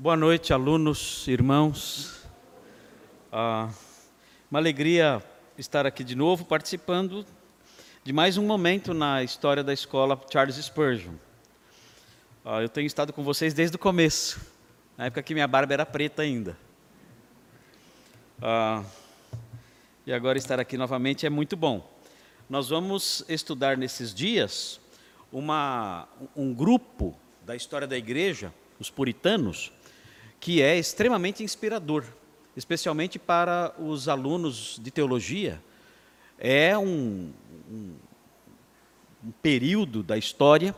Boa noite, alunos, irmãos. Ah, uma alegria estar aqui de novo participando de mais um momento na história da escola Charles Spurgeon. Ah, eu tenho estado com vocês desde o começo, na época que minha barba era preta ainda. Ah, e agora estar aqui novamente é muito bom. Nós vamos estudar nesses dias uma, um grupo da história da igreja, os puritanos, que é extremamente inspirador, especialmente para os alunos de teologia. É um, um, um período da história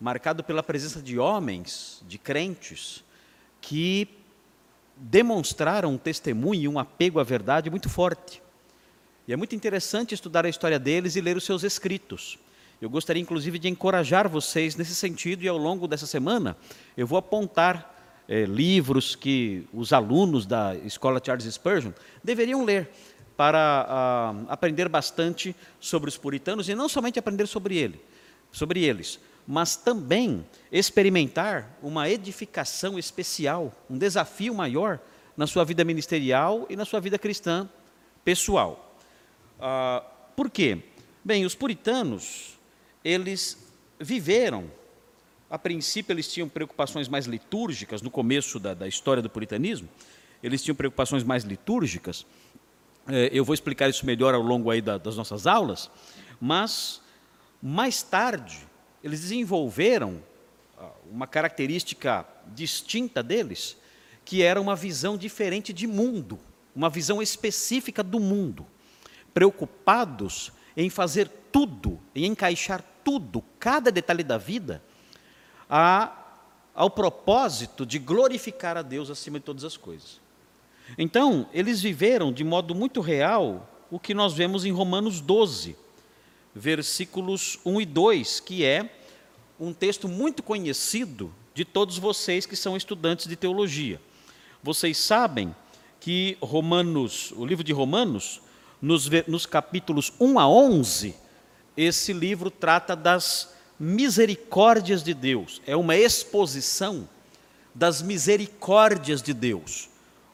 marcado pela presença de homens, de crentes, que demonstraram um testemunho e um apego à verdade muito forte. E é muito interessante estudar a história deles e ler os seus escritos. Eu gostaria, inclusive, de encorajar vocês nesse sentido, e ao longo dessa semana eu vou apontar é, livros que os alunos da escola Charles Spurgeon deveriam ler para ah, aprender bastante sobre os puritanos e não somente aprender sobre ele, sobre eles, mas também experimentar uma edificação especial, um desafio maior na sua vida ministerial e na sua vida cristã pessoal. Ah, por quê? Bem, os puritanos, eles viveram a princípio, eles tinham preocupações mais litúrgicas, no começo da, da história do puritanismo, eles tinham preocupações mais litúrgicas. É, eu vou explicar isso melhor ao longo aí da, das nossas aulas, mas mais tarde eles desenvolveram ah, uma característica distinta deles, que era uma visão diferente de mundo, uma visão específica do mundo, preocupados em fazer tudo, em encaixar tudo, cada detalhe da vida, a, ao propósito de glorificar a Deus acima de todas as coisas. Então, eles viveram de modo muito real o que nós vemos em Romanos 12, versículos 1 e 2, que é um texto muito conhecido de todos vocês que são estudantes de teologia. Vocês sabem que Romanos, o livro de Romanos, nos, nos capítulos 1 a 11, esse livro trata das misericórdias de Deus, é uma exposição das misericórdias de Deus,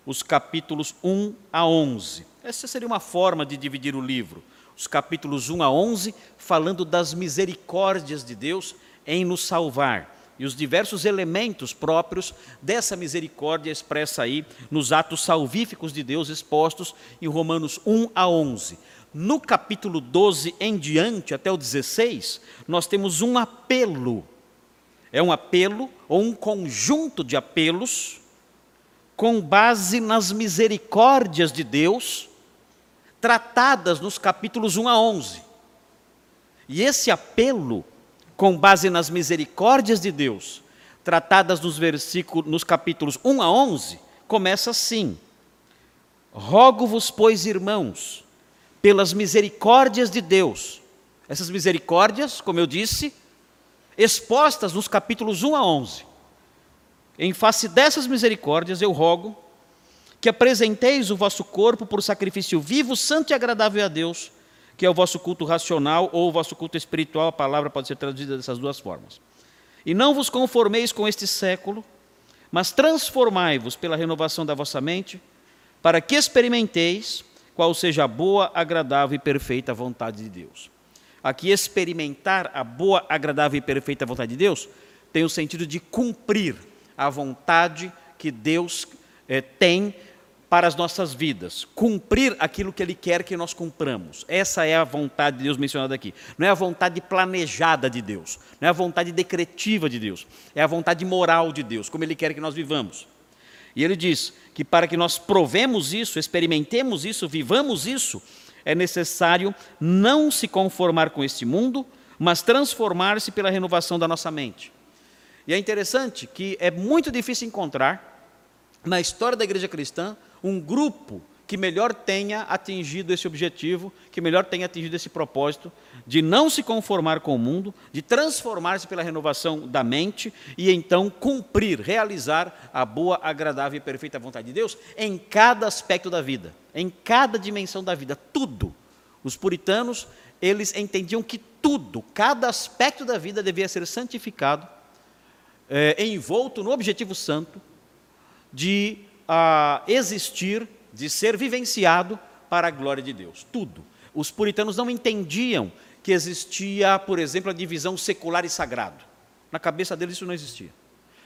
os capítulos 1 a 11. Essa seria uma forma de dividir o livro. Os capítulos 1 a 11 falando das misericórdias de Deus em nos salvar e os diversos elementos próprios dessa misericórdia expressa aí nos atos salvíficos de Deus expostos em Romanos 1 a 11. No capítulo 12 em diante, até o 16, nós temos um apelo. É um apelo ou um conjunto de apelos com base nas misericórdias de Deus, tratadas nos capítulos 1 a 11. E esse apelo, com base nas misericórdias de Deus, tratadas nos versículos, nos capítulos 1 a 11, começa assim: Rogo-vos, pois, irmãos, pelas misericórdias de Deus. Essas misericórdias, como eu disse, expostas nos capítulos 1 a 11. Em face dessas misericórdias, eu rogo que apresenteis o vosso corpo por sacrifício vivo, santo e agradável a Deus, que é o vosso culto racional ou o vosso culto espiritual, a palavra pode ser traduzida dessas duas formas. E não vos conformeis com este século, mas transformai-vos pela renovação da vossa mente, para que experimenteis qual seja a boa, agradável e perfeita vontade de Deus. Aqui, experimentar a boa, agradável e perfeita vontade de Deus tem o sentido de cumprir a vontade que Deus é, tem para as nossas vidas, cumprir aquilo que Ele quer que nós cumpramos. Essa é a vontade de Deus mencionada aqui. Não é a vontade planejada de Deus, não é a vontade decretiva de Deus, é a vontade moral de Deus, como Ele quer que nós vivamos. E ele diz que para que nós provemos isso, experimentemos isso, vivamos isso, é necessário não se conformar com este mundo, mas transformar-se pela renovação da nossa mente. E é interessante que é muito difícil encontrar na história da igreja cristã um grupo que melhor tenha atingido esse objetivo, que melhor tenha atingido esse propósito de não se conformar com o mundo, de transformar-se pela renovação da mente e então cumprir, realizar a boa, agradável e perfeita vontade de Deus em cada aspecto da vida, em cada dimensão da vida, tudo. Os puritanos, eles entendiam que tudo, cada aspecto da vida devia ser santificado, é, envolto no objetivo santo, de ah, existir, de ser vivenciado para a glória de Deus. Tudo. Os puritanos não entendiam que existia, por exemplo, a divisão secular e sagrado. Na cabeça deles isso não existia.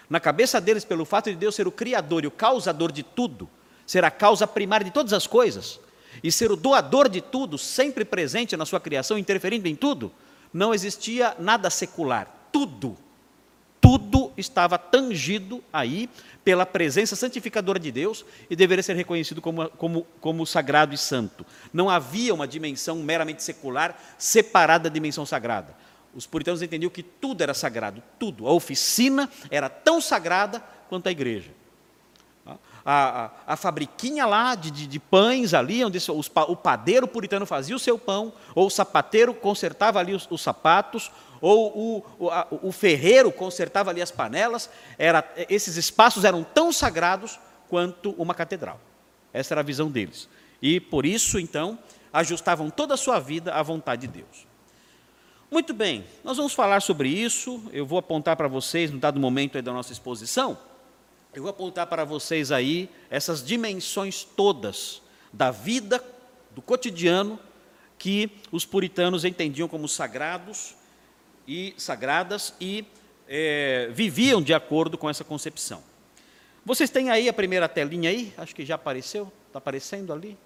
Na cabeça deles, pelo fato de Deus ser o criador e o causador de tudo, ser a causa primária de todas as coisas, e ser o doador de tudo, sempre presente na sua criação, interferindo em tudo, não existia nada secular. Tudo, tudo estava tangido aí pela presença santificadora de Deus e deveria ser reconhecido como, como, como sagrado e santo. Não havia uma dimensão meramente secular separada da dimensão sagrada. Os puritanos entendiam que tudo era sagrado, tudo. A oficina era tão sagrada quanto a igreja. A, a, a fabriquinha lá de, de, de, pães ali, onde os, o padeiro puritano fazia o seu pão, ou o sapateiro consertava ali os, os sapatos, ou o, o, a, o, ferreiro consertava ali as panelas, era, esses espaços eram tão sagrados quanto uma catedral. Essa era a visão deles. E por isso, então, ajustavam toda a sua vida à vontade de Deus. Muito bem, nós vamos falar sobre isso. Eu vou apontar para vocês, no dado momento da nossa exposição, eu vou apontar para vocês aí essas dimensões todas da vida, do cotidiano, que os puritanos entendiam como sagrados e sagradas e é, viviam de acordo com essa concepção. Vocês têm aí a primeira telinha aí? Acho que já apareceu. Está aparecendo ali?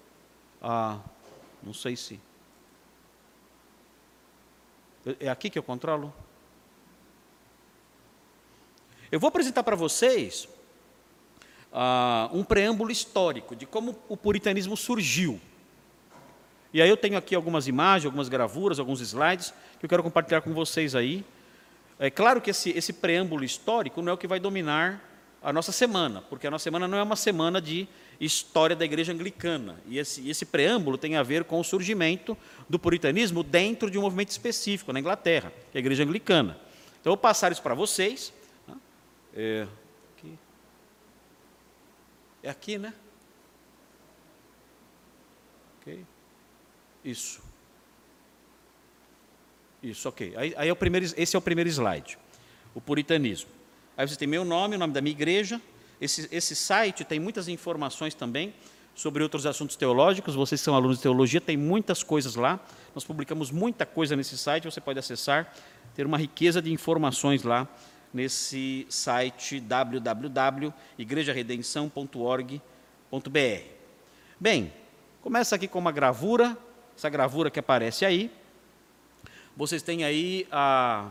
Ah, não sei se. É aqui que eu controlo? Eu vou apresentar para vocês ah, um preâmbulo histórico de como o puritanismo surgiu. E aí eu tenho aqui algumas imagens, algumas gravuras, alguns slides que eu quero compartilhar com vocês aí. É claro que esse, esse preâmbulo histórico não é o que vai dominar a nossa semana, porque a nossa semana não é uma semana de história da igreja anglicana. E esse, esse preâmbulo tem a ver com o surgimento do puritanismo dentro de um movimento específico na Inglaterra, que é a igreja anglicana. Então, eu vou passar isso para vocês. Né? É. é aqui, né? Ok. Isso. Isso, ok. Aí, aí é o primeiro, esse é o primeiro slide, o puritanismo. Aí você tem meu nome, o nome da minha igreja. Esse, esse site tem muitas informações também sobre outros assuntos teológicos. Vocês são alunos de teologia, tem muitas coisas lá. Nós publicamos muita coisa nesse site, você pode acessar, ter uma riqueza de informações lá nesse site www.igrejaredenção.org.br. Bem, começa aqui com uma gravura essa gravura que aparece aí. Vocês têm aí a,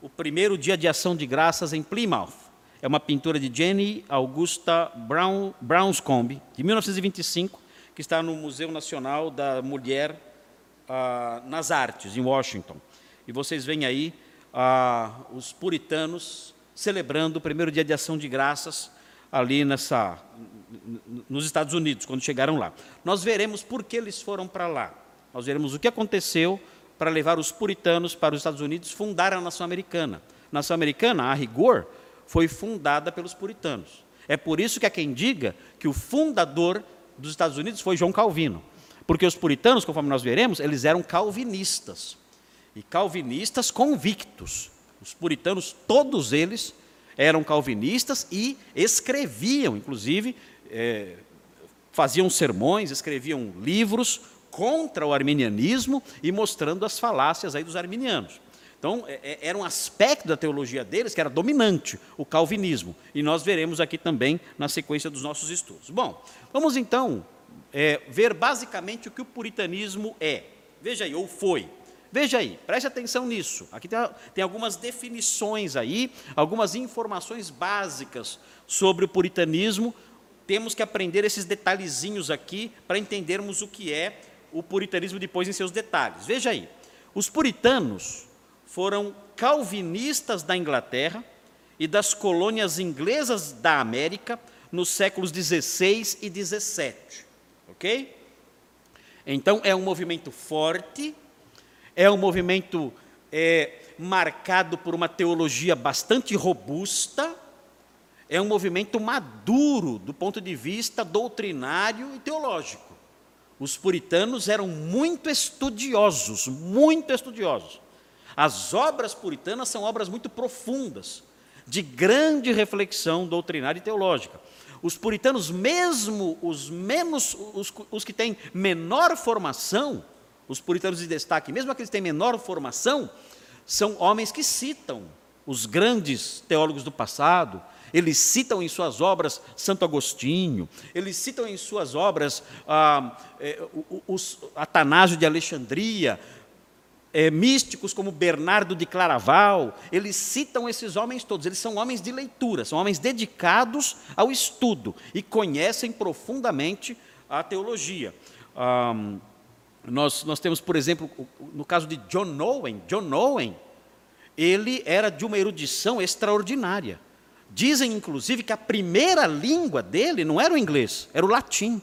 o primeiro dia de ação de graças em Plymouth. É uma pintura de Jenny Augusta Brown, Brownscombe, de 1925, que está no Museu Nacional da Mulher ah, nas Artes, em Washington. E vocês veem aí ah, os puritanos celebrando o primeiro dia de ação de graças ali nessa, nos Estados Unidos, quando chegaram lá. Nós veremos por que eles foram para lá. Nós veremos o que aconteceu para levar os puritanos para os Estados Unidos fundar a nação americana. A nação americana, a rigor, foi fundada pelos puritanos. É por isso que há quem diga que o fundador dos Estados Unidos foi João Calvino. Porque os puritanos, conforme nós veremos, eles eram calvinistas. E calvinistas convictos. Os puritanos, todos eles, eram calvinistas e escreviam, inclusive, é, faziam sermões, escreviam livros contra o arminianismo e mostrando as falácias aí dos arminianos. Então, é, é, era um aspecto da teologia deles que era dominante, o calvinismo. E nós veremos aqui também na sequência dos nossos estudos. Bom, vamos então é, ver basicamente o que o puritanismo é. Veja aí, ou foi. Veja aí, preste atenção nisso. Aqui tem, tem algumas definições aí, algumas informações básicas sobre o puritanismo. Temos que aprender esses detalhezinhos aqui para entendermos o que é o puritanismo depois em seus detalhes. Veja aí, os puritanos foram calvinistas da Inglaterra e das colônias inglesas da América nos séculos 16 e 17, ok? Então é um movimento forte, é um movimento é, marcado por uma teologia bastante robusta, é um movimento maduro do ponto de vista doutrinário e teológico. Os puritanos eram muito estudiosos, muito estudiosos. As obras puritanas são obras muito profundas, de grande reflexão doutrinária e teológica. Os puritanos, mesmo os menos, os, os que têm menor formação, os puritanos de destaque, mesmo aqueles que têm menor formação, são homens que citam os grandes teólogos do passado, eles citam em suas obras Santo Agostinho, eles citam em suas obras ah, é, os, Atanásio de Alexandria, é, místicos como Bernardo de Claraval, eles citam esses homens todos, eles são homens de leitura, são homens dedicados ao estudo e conhecem profundamente a teologia. Ah, nós, nós temos, por exemplo, no caso de John Owen, John Owen, ele era de uma erudição extraordinária. Dizem, inclusive, que a primeira língua dele não era o inglês, era o latim.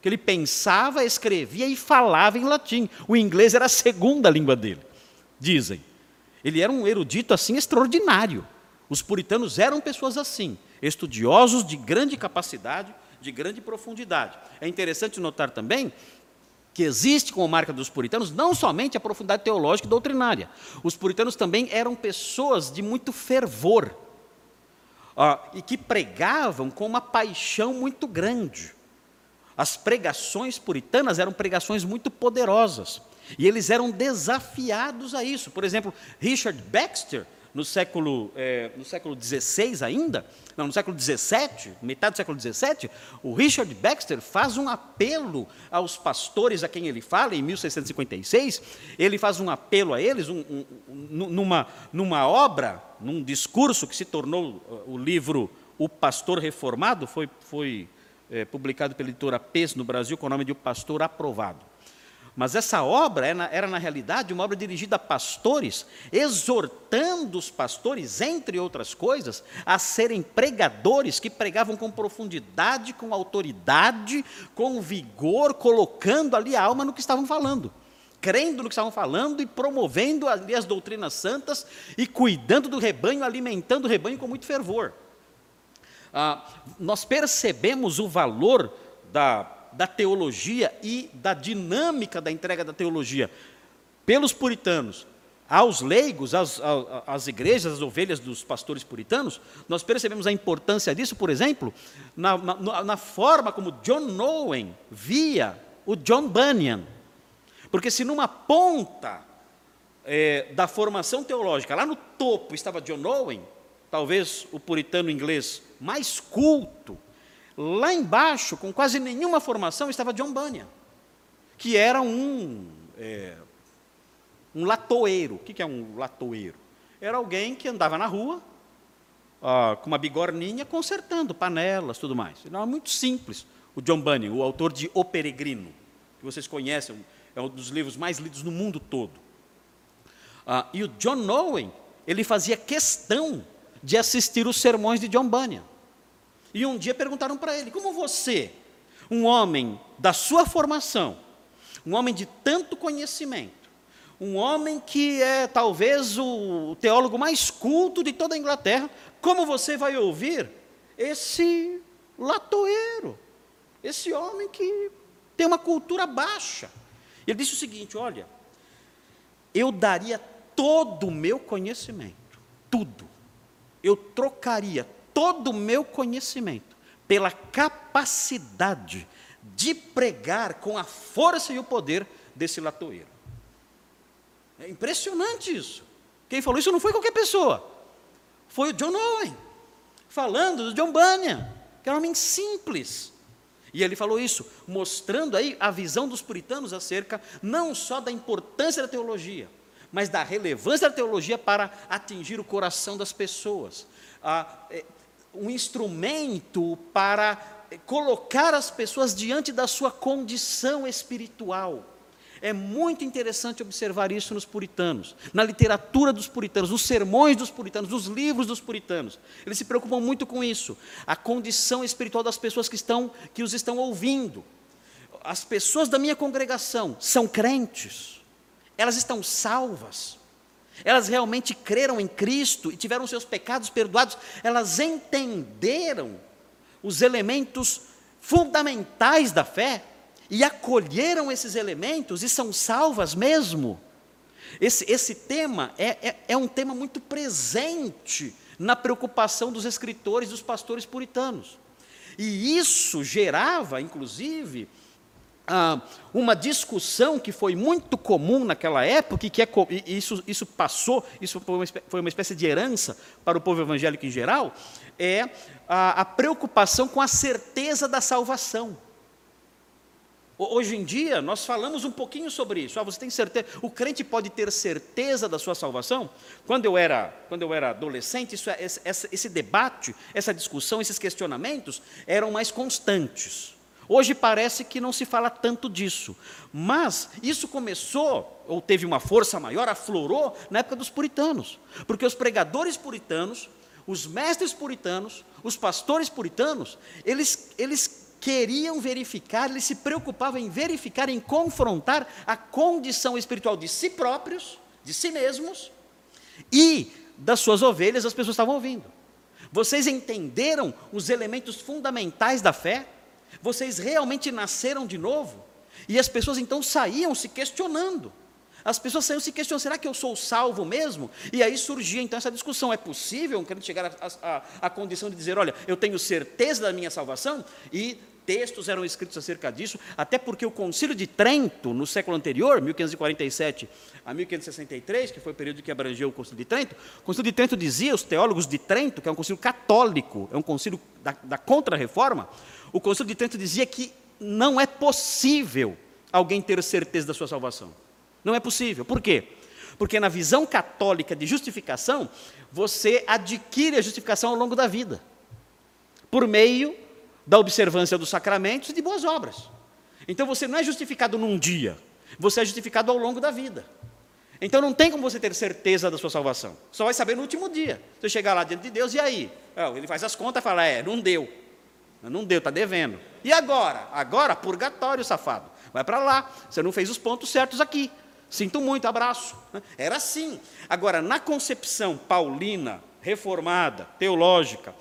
Que ele pensava, escrevia e falava em latim. O inglês era a segunda língua dele, dizem. Ele era um erudito assim extraordinário. Os puritanos eram pessoas assim, estudiosos de grande capacidade, de grande profundidade. É interessante notar também que existe como marca dos puritanos não somente a profundidade teológica e doutrinária. Os puritanos também eram pessoas de muito fervor ah, e que pregavam com uma paixão muito grande. As pregações puritanas eram pregações muito poderosas. E eles eram desafiados a isso. Por exemplo, Richard Baxter, no século, é, no século XVI ainda, não, no século XVII, metade do século XVII, o Richard Baxter faz um apelo aos pastores a quem ele fala, em 1656, ele faz um apelo a eles, um, um, numa, numa obra, num discurso que se tornou uh, o livro O Pastor Reformado, foi, foi é, publicado pela editora PES no Brasil com o nome de O Pastor Aprovado. Mas essa obra era, era, na realidade, uma obra dirigida a pastores, exortando os pastores, entre outras coisas, a serem pregadores que pregavam com profundidade, com autoridade, com vigor, colocando ali a alma no que estavam falando. Crendo no que estavam falando e promovendo ali as doutrinas santas e cuidando do rebanho, alimentando o rebanho com muito fervor. Ah, nós percebemos o valor da da teologia e da dinâmica da entrega da teologia pelos puritanos aos leigos, às, às igrejas, às ovelhas dos pastores puritanos, nós percebemos a importância disso, por exemplo, na, na, na forma como John Owen via o John Bunyan. Porque se numa ponta é, da formação teológica, lá no topo estava John Owen, talvez o puritano inglês mais culto, Lá embaixo, com quase nenhuma formação, estava John Bunyan, que era um, é, um latoeiro. O que é um latoeiro? Era alguém que andava na rua, ó, com uma bigorninha, consertando panelas, tudo mais. Ele era muito simples. O John Bunyan, o autor de O Peregrino, que vocês conhecem, é um dos livros mais lidos no mundo todo. Ah, e o John Owen, ele fazia questão de assistir os sermões de John Bunyan. E um dia perguntaram para ele: como você, um homem da sua formação, um homem de tanto conhecimento, um homem que é talvez o teólogo mais culto de toda a Inglaterra, como você vai ouvir esse latoeiro, esse homem que tem uma cultura baixa? Ele disse o seguinte: olha, eu daria todo o meu conhecimento, tudo, eu trocaria todo o meu conhecimento, pela capacidade de pregar com a força e o poder desse latoeiro. É impressionante isso. Quem falou isso não foi qualquer pessoa, foi o John Owen, falando do John Bunyan, que era um homem simples. E ele falou isso, mostrando aí a visão dos puritanos acerca não só da importância da teologia, mas da relevância da teologia para atingir o coração das pessoas. Ah, é, um instrumento para colocar as pessoas diante da sua condição espiritual. É muito interessante observar isso nos puritanos, na literatura dos puritanos, nos sermões dos puritanos, nos livros dos puritanos. Eles se preocupam muito com isso, a condição espiritual das pessoas que estão que os estão ouvindo. As pessoas da minha congregação são crentes. Elas estão salvas. Elas realmente creram em Cristo e tiveram seus pecados perdoados. Elas entenderam os elementos fundamentais da fé e acolheram esses elementos e são salvas mesmo. Esse, esse tema é, é, é um tema muito presente na preocupação dos escritores, dos pastores puritanos. E isso gerava, inclusive, ah, uma discussão que foi muito comum naquela época, e que é, e isso, isso passou, isso foi uma, foi uma, espécie de herança para o povo evangélico em geral, é a, a preocupação com a certeza da salvação. Hoje em dia, nós falamos um pouquinho sobre isso. Ah, você tem certeza? O crente pode ter certeza da sua salvação? Quando eu era, quando eu era adolescente, isso, é, esse, esse debate, essa discussão, esses questionamentos eram mais constantes. Hoje parece que não se fala tanto disso, mas isso começou, ou teve uma força maior, aflorou na época dos puritanos, porque os pregadores puritanos, os mestres puritanos, os pastores puritanos, eles, eles queriam verificar, eles se preocupavam em verificar, em confrontar a condição espiritual de si próprios, de si mesmos, e das suas ovelhas, as pessoas estavam ouvindo. Vocês entenderam os elementos fundamentais da fé? Vocês realmente nasceram de novo? E as pessoas então saíam se questionando. As pessoas saíam se questionando: será que eu sou salvo mesmo? E aí surgia então essa discussão: é possível um crente chegar à condição de dizer, olha, eu tenho certeza da minha salvação? E textos eram escritos acerca disso, até porque o Concílio de Trento, no século anterior, 1547 a 1563, que foi o período que abrangeu o Concílio de Trento, o Concílio de Trento dizia, os teólogos de Trento, que é um concílio católico, é um concílio da, da contra-reforma, o Concílio de Trento dizia que não é possível alguém ter certeza da sua salvação. Não é possível. Por quê? Porque na visão católica de justificação, você adquire a justificação ao longo da vida, por meio da observância dos sacramentos e de boas obras. Então você não é justificado num dia, você é justificado ao longo da vida. Então não tem como você ter certeza da sua salvação. Só vai saber no último dia. Você chegar lá diante de Deus e aí? Ele faz as contas e fala: é, não deu. Não deu, está devendo. E agora? Agora, purgatório, safado. Vai para lá. Você não fez os pontos certos aqui. Sinto muito, abraço. Era assim. Agora, na concepção paulina, reformada, teológica,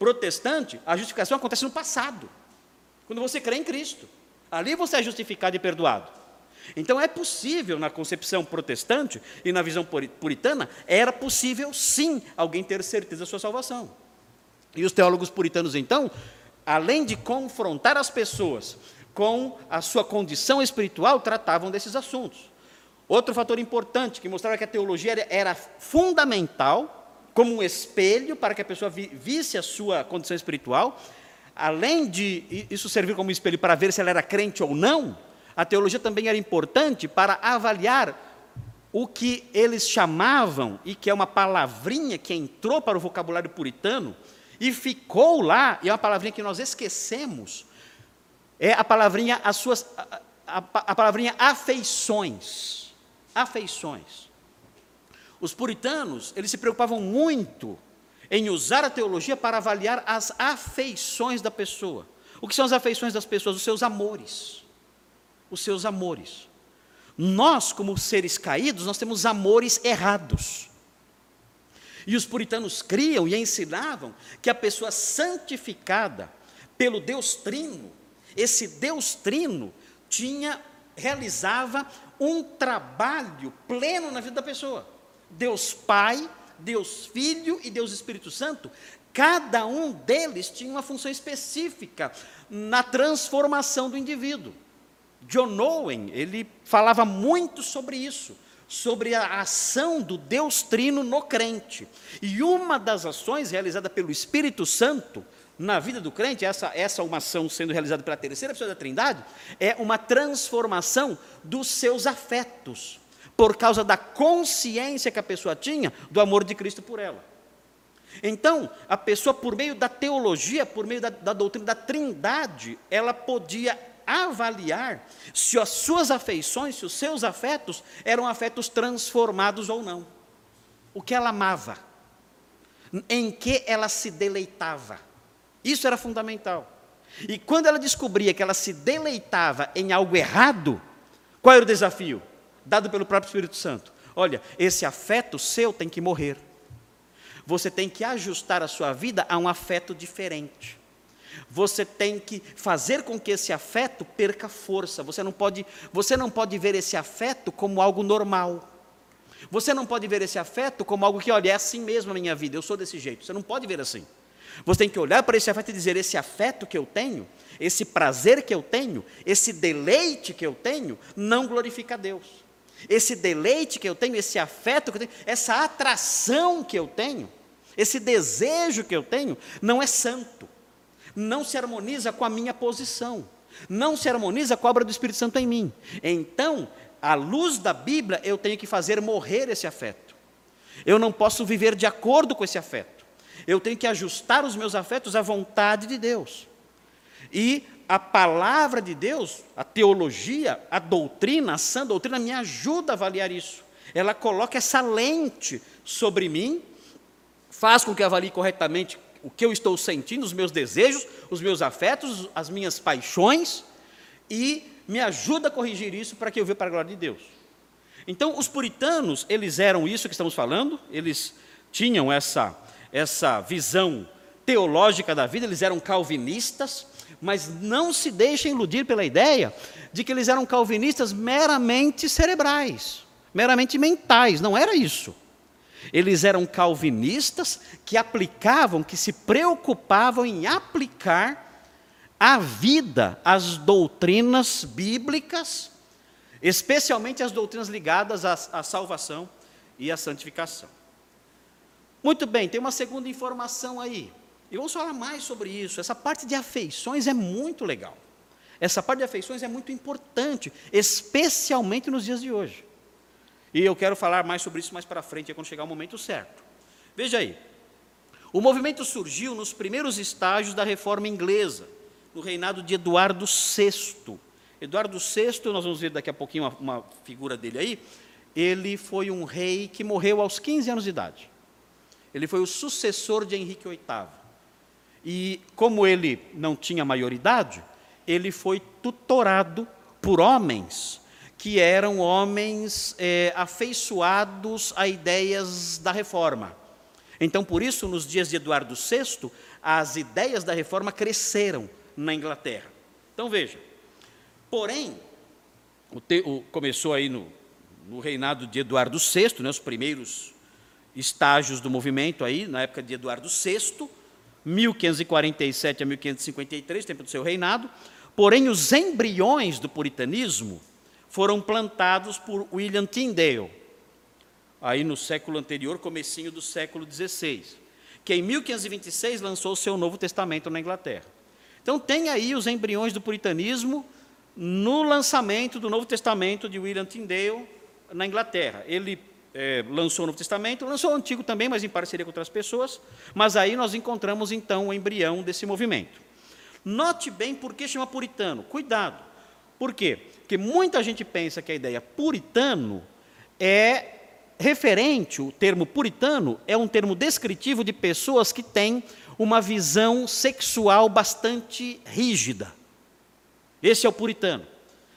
protestante, a justificação acontece no passado. Quando você crê em Cristo. Ali você é justificado e perdoado. Então é possível, na concepção protestante e na visão puritana, era possível sim alguém ter certeza da sua salvação. E os teólogos puritanos, então, além de confrontar as pessoas com a sua condição espiritual, tratavam desses assuntos. Outro fator importante que mostrava que a teologia era fundamental, como um espelho para que a pessoa visse a sua condição espiritual, além de isso servir como espelho para ver se ela era crente ou não, a teologia também era importante para avaliar o que eles chamavam, e que é uma palavrinha que entrou para o vocabulário puritano, e ficou lá, e é uma palavrinha que nós esquecemos, é a palavrinha, as suas, a, a, a palavrinha afeições. Afeições. Os puritanos, eles se preocupavam muito em usar a teologia para avaliar as afeições da pessoa. O que são as afeições das pessoas? Os seus amores. Os seus amores. Nós, como seres caídos, nós temos amores errados. E os puritanos criam e ensinavam que a pessoa santificada pelo Deus Trino, esse Deus Trino tinha realizava um trabalho pleno na vida da pessoa. Deus Pai, Deus Filho e Deus Espírito Santo, cada um deles tinha uma função específica na transformação do indivíduo. John Owen, ele falava muito sobre isso sobre a ação do Deus Trino no crente. E uma das ações realizada pelo Espírito Santo na vida do crente, essa, essa uma ação sendo realizada pela terceira pessoa da Trindade, é uma transformação dos seus afetos, por causa da consciência que a pessoa tinha do amor de Cristo por ela. Então, a pessoa, por meio da teologia, por meio da, da doutrina da Trindade, ela podia avaliar se as suas afeições, se os seus afetos eram afetos transformados ou não. O que ela amava, em que ela se deleitava. Isso era fundamental. E quando ela descobria que ela se deleitava em algo errado, qual era o desafio? Dado pelo próprio Espírito Santo. Olha, esse afeto seu tem que morrer. Você tem que ajustar a sua vida a um afeto diferente. Você tem que fazer com que esse afeto perca força. Você não pode, você não pode ver esse afeto como algo normal. Você não pode ver esse afeto como algo que, olha, é assim mesmo a minha vida, eu sou desse jeito. Você não pode ver assim. Você tem que olhar para esse afeto e dizer: esse afeto que eu tenho, esse prazer que eu tenho, esse deleite que eu tenho, não glorifica a Deus. Esse deleite que eu tenho, esse afeto que eu tenho, essa atração que eu tenho, esse desejo que eu tenho, não é santo, não se harmoniza com a minha posição, não se harmoniza com a obra do Espírito Santo em mim. Então, à luz da Bíblia, eu tenho que fazer morrer esse afeto. Eu não posso viver de acordo com esse afeto. Eu tenho que ajustar os meus afetos à vontade de Deus. E a palavra de Deus, a teologia, a doutrina, a sã doutrina me ajuda a avaliar isso. Ela coloca essa lente sobre mim, faz com que eu avalie corretamente o que eu estou sentindo, os meus desejos, os meus afetos, as minhas paixões, e me ajuda a corrigir isso para que eu veja para a glória de Deus. Então, os puritanos, eles eram isso que estamos falando, eles tinham essa, essa visão teológica da vida, eles eram calvinistas, mas não se deixem iludir pela ideia de que eles eram calvinistas meramente cerebrais, meramente mentais, não era isso. Eles eram calvinistas que aplicavam, que se preocupavam em aplicar à vida as doutrinas bíblicas, especialmente as doutrinas ligadas à, à salvação e à santificação. Muito bem, tem uma segunda informação aí. E vamos falar mais sobre isso. Essa parte de afeições é muito legal. Essa parte de afeições é muito importante, especialmente nos dias de hoje. E eu quero falar mais sobre isso mais para frente, quando chegar o momento certo. Veja aí. O movimento surgiu nos primeiros estágios da reforma inglesa, no reinado de Eduardo VI. Eduardo VI, nós vamos ver daqui a pouquinho uma, uma figura dele aí, ele foi um rei que morreu aos 15 anos de idade. Ele foi o sucessor de Henrique VIII. E como ele não tinha maioridade, ele foi tutorado por homens que eram homens é, afeiçoados a ideias da reforma. Então, por isso, nos dias de Eduardo VI, as ideias da reforma cresceram na Inglaterra. Então, veja. Porém, o te, o, começou aí no, no, reinado de Eduardo VI, né, os primeiros estágios do movimento aí, na época de Eduardo VI, 1547 a 1553, tempo do seu reinado. Porém, os embriões do puritanismo foram plantados por William Tyndale, aí no século anterior, comecinho do século XVI, que em 1526 lançou o seu Novo Testamento na Inglaterra. Então tem aí os embriões do puritanismo no lançamento do Novo Testamento de William Tyndale na Inglaterra. Ele é, lançou o Novo Testamento, lançou o Antigo também, mas em parceria com outras pessoas, mas aí nós encontramos então o embrião desse movimento. Note bem por que chama puritano. Cuidado. Por quê? Porque muita gente pensa que a ideia puritano é referente, o termo puritano é um termo descritivo de pessoas que têm uma visão sexual bastante rígida. Esse é o puritano.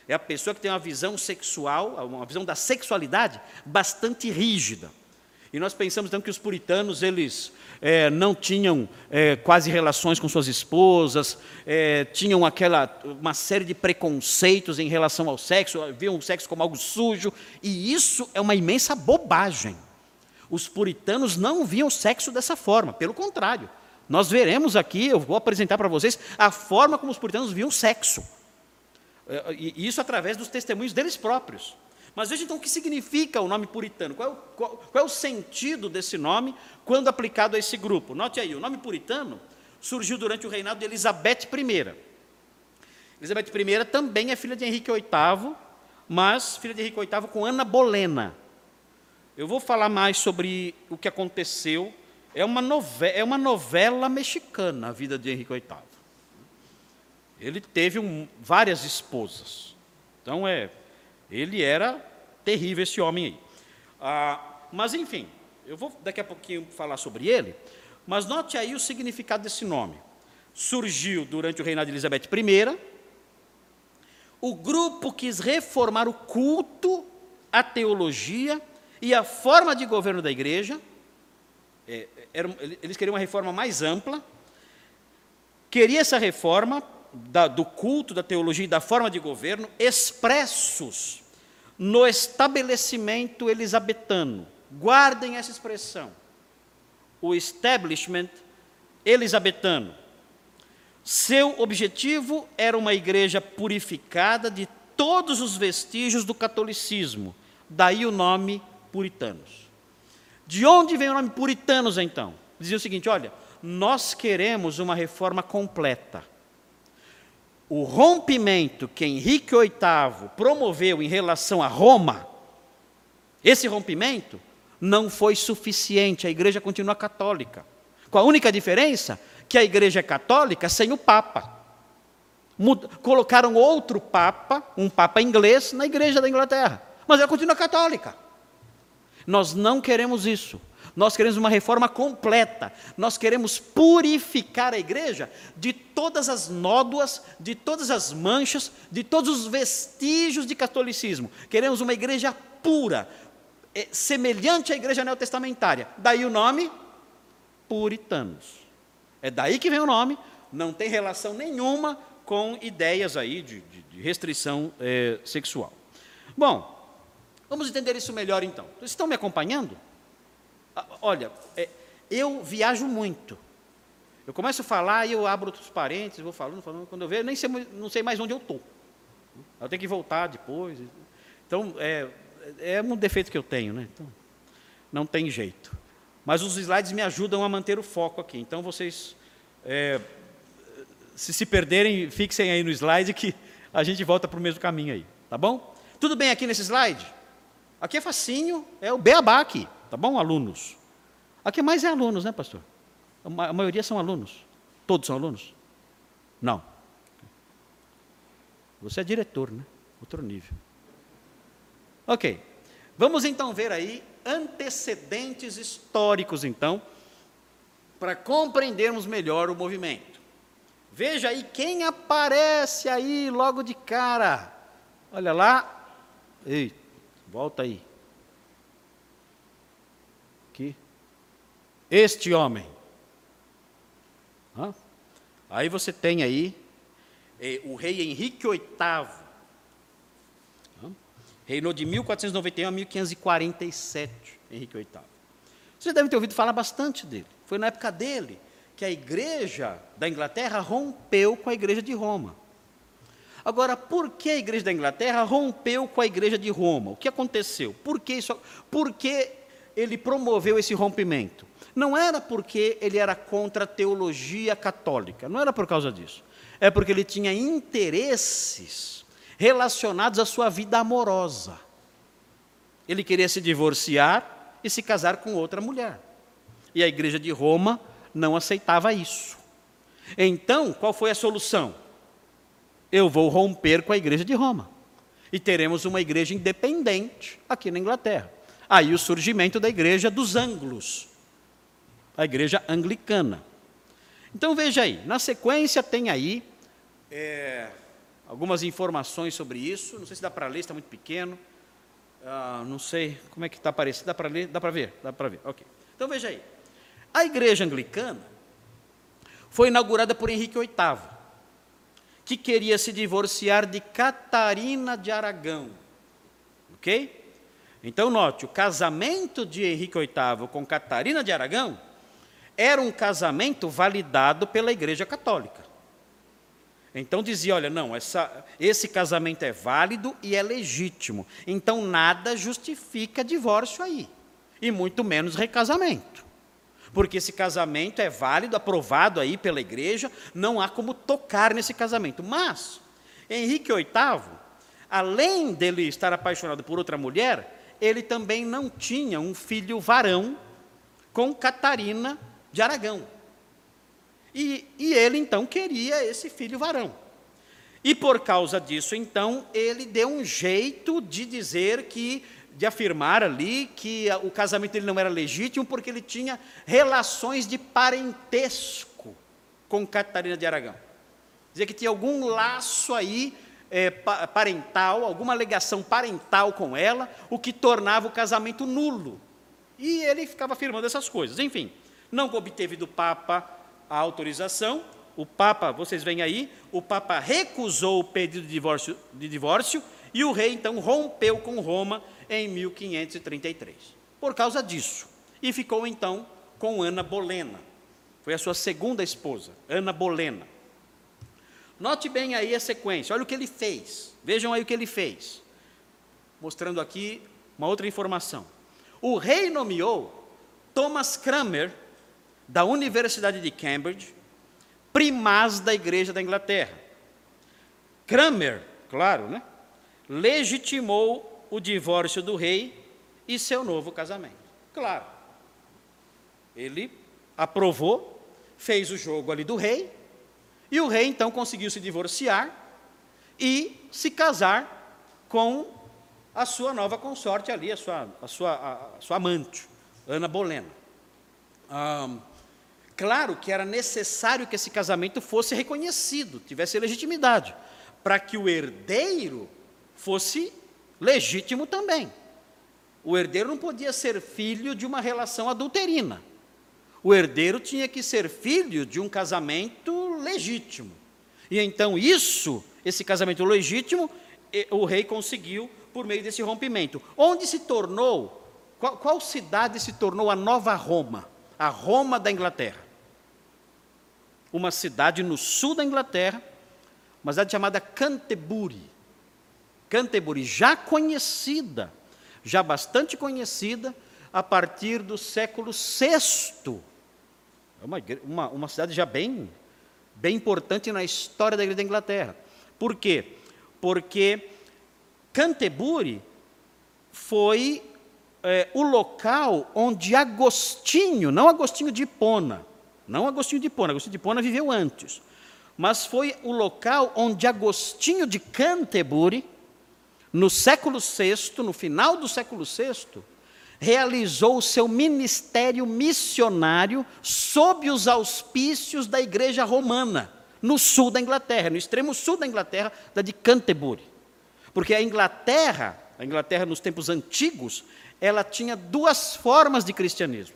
É a pessoa que tem uma visão sexual, uma visão da sexualidade bastante rígida. E nós pensamos então que os puritanos eles é, não tinham é, quase relações com suas esposas, é, tinham aquela uma série de preconceitos em relação ao sexo, viam o sexo como algo sujo, e isso é uma imensa bobagem. Os puritanos não viam o sexo dessa forma, pelo contrário. Nós veremos aqui, eu vou apresentar para vocês a forma como os puritanos viam o sexo. É, e isso através dos testemunhos deles próprios. Mas veja então o que significa o nome puritano, qual é o, qual, qual é o sentido desse nome quando aplicado a esse grupo. Note aí, o nome puritano surgiu durante o reinado de Elizabeth I. Elizabeth I também é filha de Henrique VIII, mas filha de Henrique VIII com Ana Bolena. Eu vou falar mais sobre o que aconteceu. É uma, é uma novela mexicana a vida de Henrique VIII. Ele teve um, várias esposas. Então é ele era terrível, esse homem aí. Ah, mas, enfim, eu vou daqui a pouquinho falar sobre ele, mas note aí o significado desse nome. Surgiu durante o reinado de Elizabeth I, o grupo quis reformar o culto, a teologia e a forma de governo da igreja. É, era, eles queriam uma reforma mais ampla. Queria essa reforma da, do culto, da teologia e da forma de governo expressos no estabelecimento elisabetano. Guardem essa expressão. O establishment elisabetano. Seu objetivo era uma igreja purificada de todos os vestígios do catolicismo, daí o nome puritanos. De onde vem o nome puritanos então? Dizia o seguinte: olha, nós queremos uma reforma completa. O rompimento que Henrique VIII promoveu em relação a Roma, esse rompimento não foi suficiente, a igreja continua católica. Com a única diferença que a igreja é católica sem o Papa. Colocaram outro Papa, um Papa inglês, na igreja da Inglaterra, mas ela continua católica. Nós não queremos isso. Nós queremos uma reforma completa. Nós queremos purificar a igreja de todas as nódoas, de todas as manchas, de todos os vestígios de catolicismo. Queremos uma igreja pura, é, semelhante à igreja neotestamentária. Daí o nome puritanos. É daí que vem o nome, não tem relação nenhuma com ideias aí de, de, de restrição é, sexual. Bom, vamos entender isso melhor então. Vocês estão me acompanhando? Ah, olha, é, eu viajo muito. Eu começo a falar e eu abro outros parênteses, vou falando, falando. Quando eu vejo, nem sei, não sei mais onde eu estou. Eu tenho que voltar depois. Então, é, é um defeito que eu tenho, né? Então, não tem jeito. Mas os slides me ajudam a manter o foco aqui. Então, vocês, é, se se perderem, fixem aí no slide que a gente volta para o mesmo caminho aí. Tá bom? Tudo bem aqui nesse slide? Aqui é facinho, é o beabá aqui. Tá bom, alunos? Aqui mais é alunos, né, pastor? A maioria são alunos. Todos são alunos? Não. Você é diretor, né? Outro nível. Ok. Vamos então ver aí antecedentes históricos, então, para compreendermos melhor o movimento. Veja aí quem aparece aí logo de cara. Olha lá. Ei, volta aí. Aqui. Este homem. Hã? Aí você tem aí eh, o rei Henrique VIII. Hã? Reinou de 1491 a 1547, Henrique VIII. Vocês devem ter ouvido falar bastante dele. Foi na época dele que a igreja da Inglaterra rompeu com a igreja de Roma. Agora, por que a igreja da Inglaterra rompeu com a igreja de Roma? O que aconteceu? Por que, isso, por que ele promoveu esse rompimento? Não era porque ele era contra a teologia católica, não era por causa disso. É porque ele tinha interesses relacionados à sua vida amorosa. Ele queria se divorciar e se casar com outra mulher. E a igreja de Roma não aceitava isso. Então, qual foi a solução? Eu vou romper com a igreja de Roma. E teremos uma igreja independente aqui na Inglaterra. Aí o surgimento da igreja dos ângulos, a igreja anglicana. Então veja aí, na sequência tem aí é, algumas informações sobre isso. Não sei se dá para ler, está muito pequeno. Ah, não sei como é que está aparecendo. Dá para ler? Dá para ver? Dá para ver. Ok. Então veja aí. A igreja anglicana foi inaugurada por Henrique VIII, que queria se divorciar de Catarina de Aragão. Ok? Então, note: o casamento de Henrique VIII com Catarina de Aragão era um casamento validado pela Igreja Católica. Então dizia: olha, não, essa, esse casamento é válido e é legítimo. Então nada justifica divórcio aí, e muito menos recasamento. Porque esse casamento é válido, aprovado aí pela igreja, não há como tocar nesse casamento. Mas, Henrique VIII, além dele estar apaixonado por outra mulher, ele também não tinha um filho varão com Catarina de Aragão. E, e ele então queria esse filho varão. E por causa disso, então, ele deu um jeito de dizer que, de afirmar ali que o casamento dele não era legítimo, porque ele tinha relações de parentesco com Catarina de Aragão. Dizia que tinha algum laço aí é, parental, alguma alegação parental com ela, o que tornava o casamento nulo. E ele ficava afirmando essas coisas. Enfim, não obteve do Papa a autorização. O Papa, vocês veem aí, o Papa recusou o pedido de divórcio, de divórcio e o rei então rompeu com Roma em 1533. Por causa disso. E ficou então com Ana Bolena. Foi a sua segunda esposa, Ana Bolena. Note bem aí a sequência, olha o que ele fez. Vejam aí o que ele fez. Mostrando aqui uma outra informação. O rei nomeou Thomas Cranmer, da Universidade de Cambridge, primaz da Igreja da Inglaterra. Cranmer, claro, né? legitimou o divórcio do rei e seu novo casamento. Claro. Ele aprovou, fez o jogo ali do rei, e o rei então conseguiu se divorciar e se casar com a sua nova consorte ali, a sua, a sua, a, sua amante, Ana Bolena. Ah, claro que era necessário que esse casamento fosse reconhecido, tivesse legitimidade, para que o herdeiro fosse legítimo também. O herdeiro não podia ser filho de uma relação adulterina. O herdeiro tinha que ser filho de um casamento legítimo. E então isso, esse casamento legítimo, o rei conseguiu por meio desse rompimento. Onde se tornou, qual, qual cidade se tornou a nova Roma? A Roma da Inglaterra. Uma cidade no sul da Inglaterra, uma cidade chamada Canterbury. Canterbury, já conhecida, já bastante conhecida, a partir do século VI é uma, uma, uma cidade já bem, bem importante na história da Igreja da Inglaterra. Por quê? Porque Canterbury foi é, o local onde Agostinho, não Agostinho de Hipona, não Agostinho de Hipona, Agostinho de Hipona viveu antes, mas foi o local onde Agostinho de Canterbury, no século VI, no final do século VI, realizou o seu ministério missionário sob os auspícios da Igreja Romana, no sul da Inglaterra, no extremo sul da Inglaterra, da de Canterbury. Porque a Inglaterra, a Inglaterra nos tempos antigos, ela tinha duas formas de cristianismo.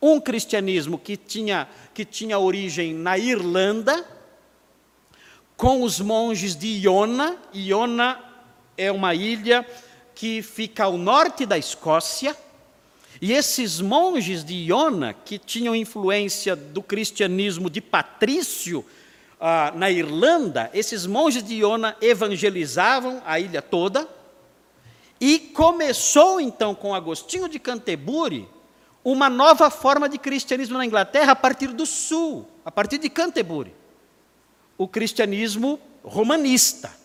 Um cristianismo que tinha, que tinha origem na Irlanda, com os monges de Iona. Iona é uma ilha que fica ao norte da Escócia, e esses monges de Iona, que tinham influência do cristianismo de Patrício ah, na Irlanda, esses monges de Iona evangelizavam a ilha toda, e começou então com Agostinho de Canterbury uma nova forma de cristianismo na Inglaterra a partir do sul, a partir de Canterbury. O cristianismo romanista.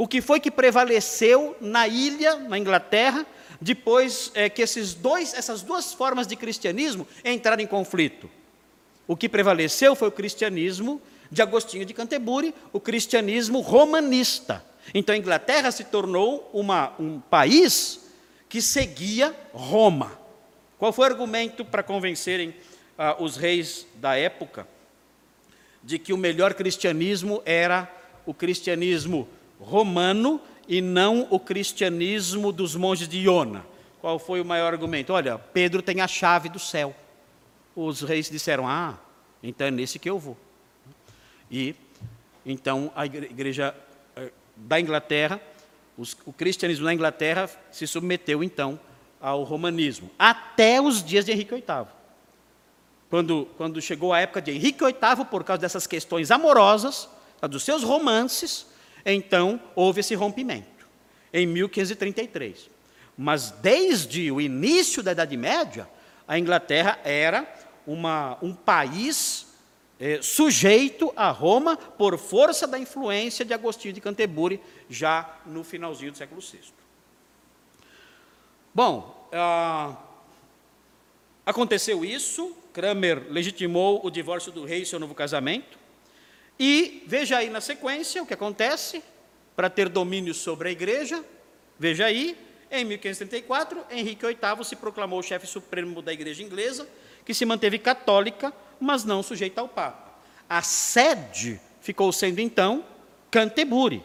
O que foi que prevaleceu na ilha, na Inglaterra, depois é, que esses dois, essas duas formas de cristianismo entraram em conflito? O que prevaleceu foi o cristianismo de Agostinho de Canterbury, o cristianismo romanista. Então a Inglaterra se tornou uma, um país que seguia Roma. Qual foi o argumento para convencerem ah, os reis da época de que o melhor cristianismo era o cristianismo romano e não o cristianismo dos monges de Iona. Qual foi o maior argumento? Olha, Pedro tem a chave do céu. Os reis disseram: Ah, então é nesse que eu vou. E então a igreja eh, da Inglaterra, o cristianismo na Inglaterra se submeteu então ao romanismo, até os dias de Henrique VIII. Quando, quando chegou a época de Henrique VIII, por causa dessas questões amorosas, dos seus romances, então houve esse rompimento, em 1533. Mas desde o início da Idade Média, a Inglaterra era uma, um país é, sujeito a Roma por força da influência de Agostinho de Canterbury, já no finalzinho do século VI. Bom, ah, aconteceu isso, Kramer legitimou o divórcio do rei e seu novo casamento, e veja aí na sequência o que acontece para ter domínio sobre a igreja. Veja aí, em 1534, Henrique VIII se proclamou chefe supremo da igreja inglesa, que se manteve católica, mas não sujeita ao Papa. A sede ficou sendo então Canterbury,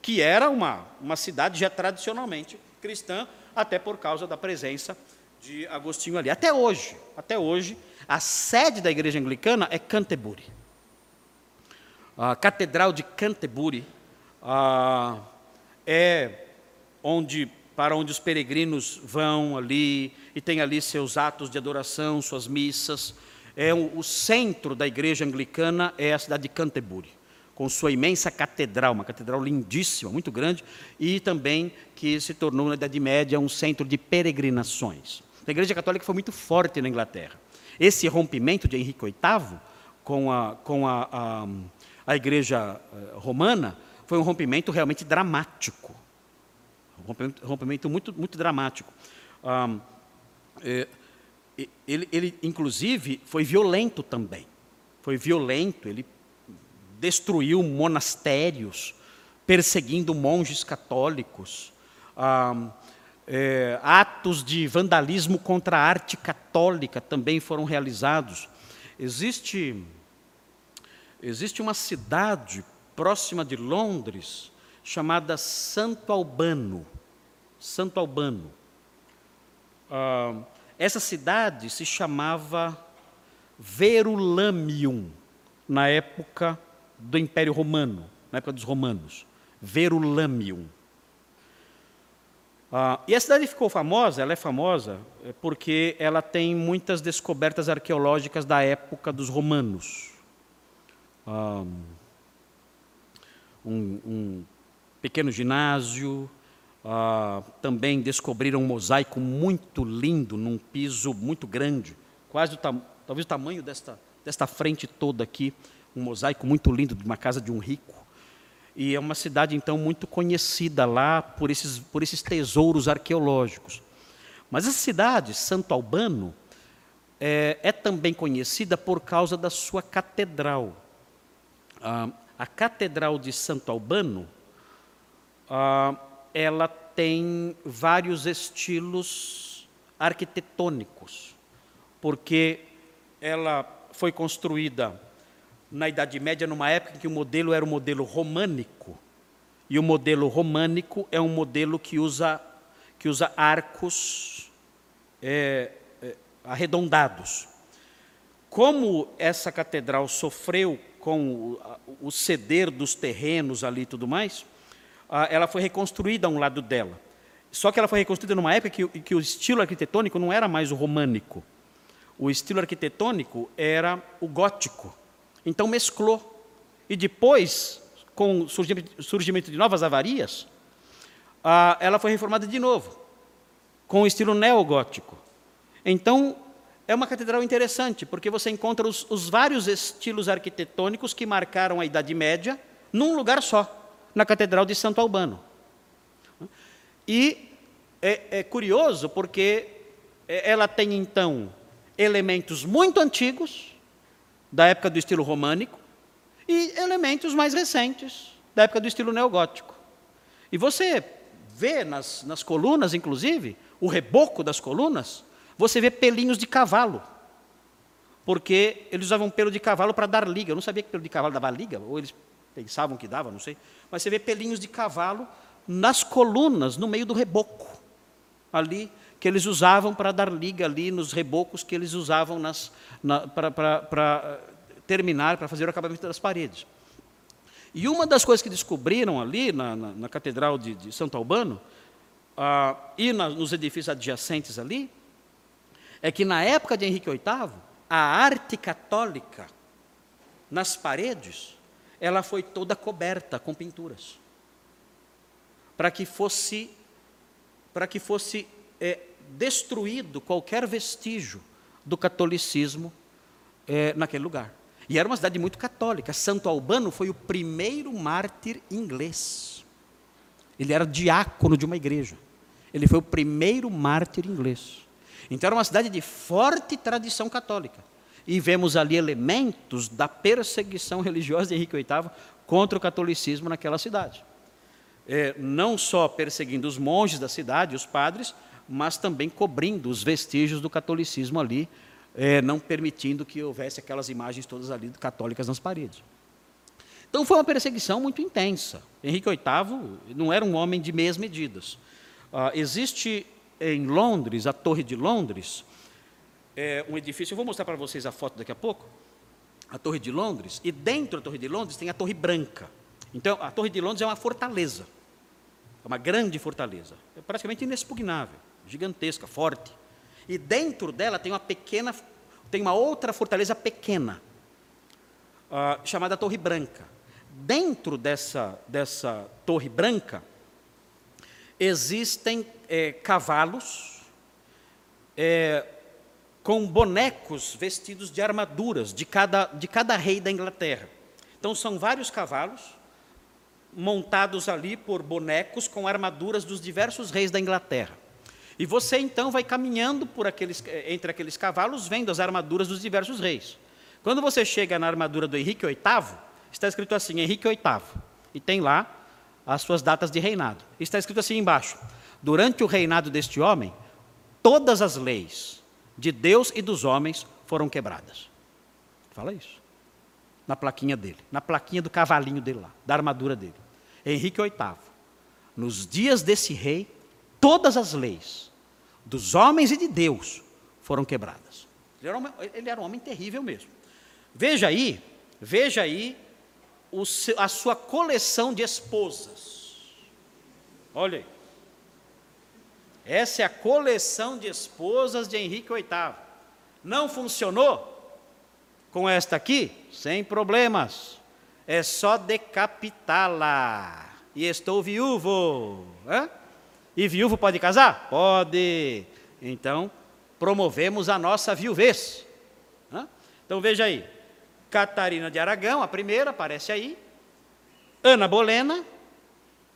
que era uma, uma cidade já tradicionalmente cristã, até por causa da presença de Agostinho ali. Até hoje, até hoje, a sede da igreja anglicana é Canterbury a Catedral de Canterbury ah, é onde para onde os peregrinos vão ali e tem ali seus atos de adoração, suas missas. é o, o centro da igreja anglicana é a cidade de Canterbury, com sua imensa catedral, uma catedral lindíssima, muito grande, e também que se tornou na Idade Média um centro de peregrinações. A igreja católica foi muito forte na Inglaterra. Esse rompimento de Henrique VIII com a, com a, a, a igreja eh, romana foi um rompimento realmente dramático. Um rompimento, rompimento muito, muito dramático. Um, é, ele, ele, inclusive, foi violento também. Foi violento, ele destruiu monastérios, perseguindo monges católicos. Ah, é, atos de vandalismo contra a arte católica também foram realizados. Existe, existe uma cidade próxima de Londres chamada Santo Albano. Santo Albano. Ah, essa cidade se chamava Verulamium, na época do Império Romano, na época dos romanos. Verulamium. Ah, e a cidade ficou famosa, ela é famosa é, porque ela tem muitas descobertas arqueológicas da época dos romanos. Um, um, pequeno ginásio, ah, também descobriram um mosaico muito lindo, num piso muito grande, quase o talvez o tamanho desta, desta frente toda aqui, um mosaico muito lindo de uma casa de um rico. E é uma cidade, então, muito conhecida lá por esses, por esses tesouros arqueológicos. Mas essa cidade, Santo Albano, é, é também conhecida por causa da sua catedral. A Catedral de Santo Albano, ela tem vários estilos arquitetônicos, porque ela foi construída na Idade Média, numa época em que o modelo era o modelo românico. E o modelo românico é um modelo que usa, que usa arcos é, é, arredondados. Como essa catedral sofreu com o, ceder dos terrenos ali e tudo mais, ela foi reconstruída a um lado dela. Só que ela foi reconstruída numa época que, que o estilo arquitetônico não era mais o românico. O estilo arquitetônico era o gótico. Então mesclou. E depois, com o surgimento de novas avarias, ela foi reformada de novo, com o estilo neogótico. Então, é uma catedral interessante, porque você encontra os, os vários estilos arquitetônicos que marcaram a Idade Média num lugar só, na Catedral de Santo Albano. E é, é curioso porque ela tem, então, elementos muito antigos, da época do estilo românico, e elementos mais recentes, da época do estilo neogótico. E você vê nas, nas colunas, inclusive, o reboco das colunas, você vê pelinhos de cavalo. Porque eles usavam pelo de cavalo para dar liga. Eu não sabia que pelo de cavalo dava liga, ou eles pensavam que dava, não sei. Mas você vê pelinhos de cavalo nas colunas, no meio do reboco. Ali que eles usavam para dar liga ali nos rebocos que eles usavam para terminar, para fazer o acabamento das paredes. E uma das coisas que descobriram ali na, na, na Catedral de, de, Santo Albano, ah, e na, nos edifícios adjacentes ali, é que na época de Henrique VIII, a arte católica nas paredes, ela foi toda coberta com pinturas. Para que fosse, para que fosse é, destruído qualquer vestígio do catolicismo é, naquele lugar. E era uma cidade muito católica. Santo Albano foi o primeiro mártir inglês. Ele era diácono de uma igreja. Ele foi o primeiro mártir inglês. Então era uma cidade de forte tradição católica. E vemos ali elementos da perseguição religiosa de Henrique VIII contra o catolicismo naquela cidade. É, não só perseguindo os monges da cidade, os padres, mas também cobrindo os vestígios do catolicismo ali, é, não permitindo que houvesse aquelas imagens todas ali católicas nas paredes. Então foi uma perseguição muito intensa. Henrique VIII não era um homem de meias medidas. Ah, existe em Londres, a Torre de Londres, é um edifício, eu vou mostrar para vocês a foto daqui a pouco, a Torre de Londres, e dentro da Torre de Londres tem a Torre Branca. Então, a Torre de Londres é uma fortaleza, é uma grande fortaleza, é praticamente inexpugnável gigantesca, forte. E dentro dela tem uma pequena, tem uma outra fortaleza pequena, uh, chamada Torre Branca. Dentro dessa, dessa Torre Branca, existem é, cavalos é, com bonecos vestidos de armaduras de cada, de cada rei da Inglaterra. Então, são vários cavalos montados ali por bonecos com armaduras dos diversos reis da Inglaterra. E você então vai caminhando por aqueles, eh, entre aqueles cavalos, vendo as armaduras dos diversos reis. Quando você chega na armadura do Henrique VIII, está escrito assim: Henrique VIII. E tem lá as suas datas de reinado. Está escrito assim embaixo: Durante o reinado deste homem, todas as leis de Deus e dos homens foram quebradas. Fala isso. Na plaquinha dele, na plaquinha do cavalinho dele lá, da armadura dele. Henrique VIII. Nos dias desse rei, todas as leis dos homens e de Deus foram quebradas. Ele era um, ele era um homem terrível mesmo. Veja aí, veja aí o, a sua coleção de esposas. Olha aí. Essa é a coleção de esposas de Henrique VIII. Não funcionou com esta aqui? Sem problemas. É só decapitá-la. E estou viúvo. Hã? E viúvo pode casar? Pode. Então, promovemos a nossa viuvez. Hã? Então veja aí. Catarina de Aragão, a primeira, aparece aí. Ana Bolena,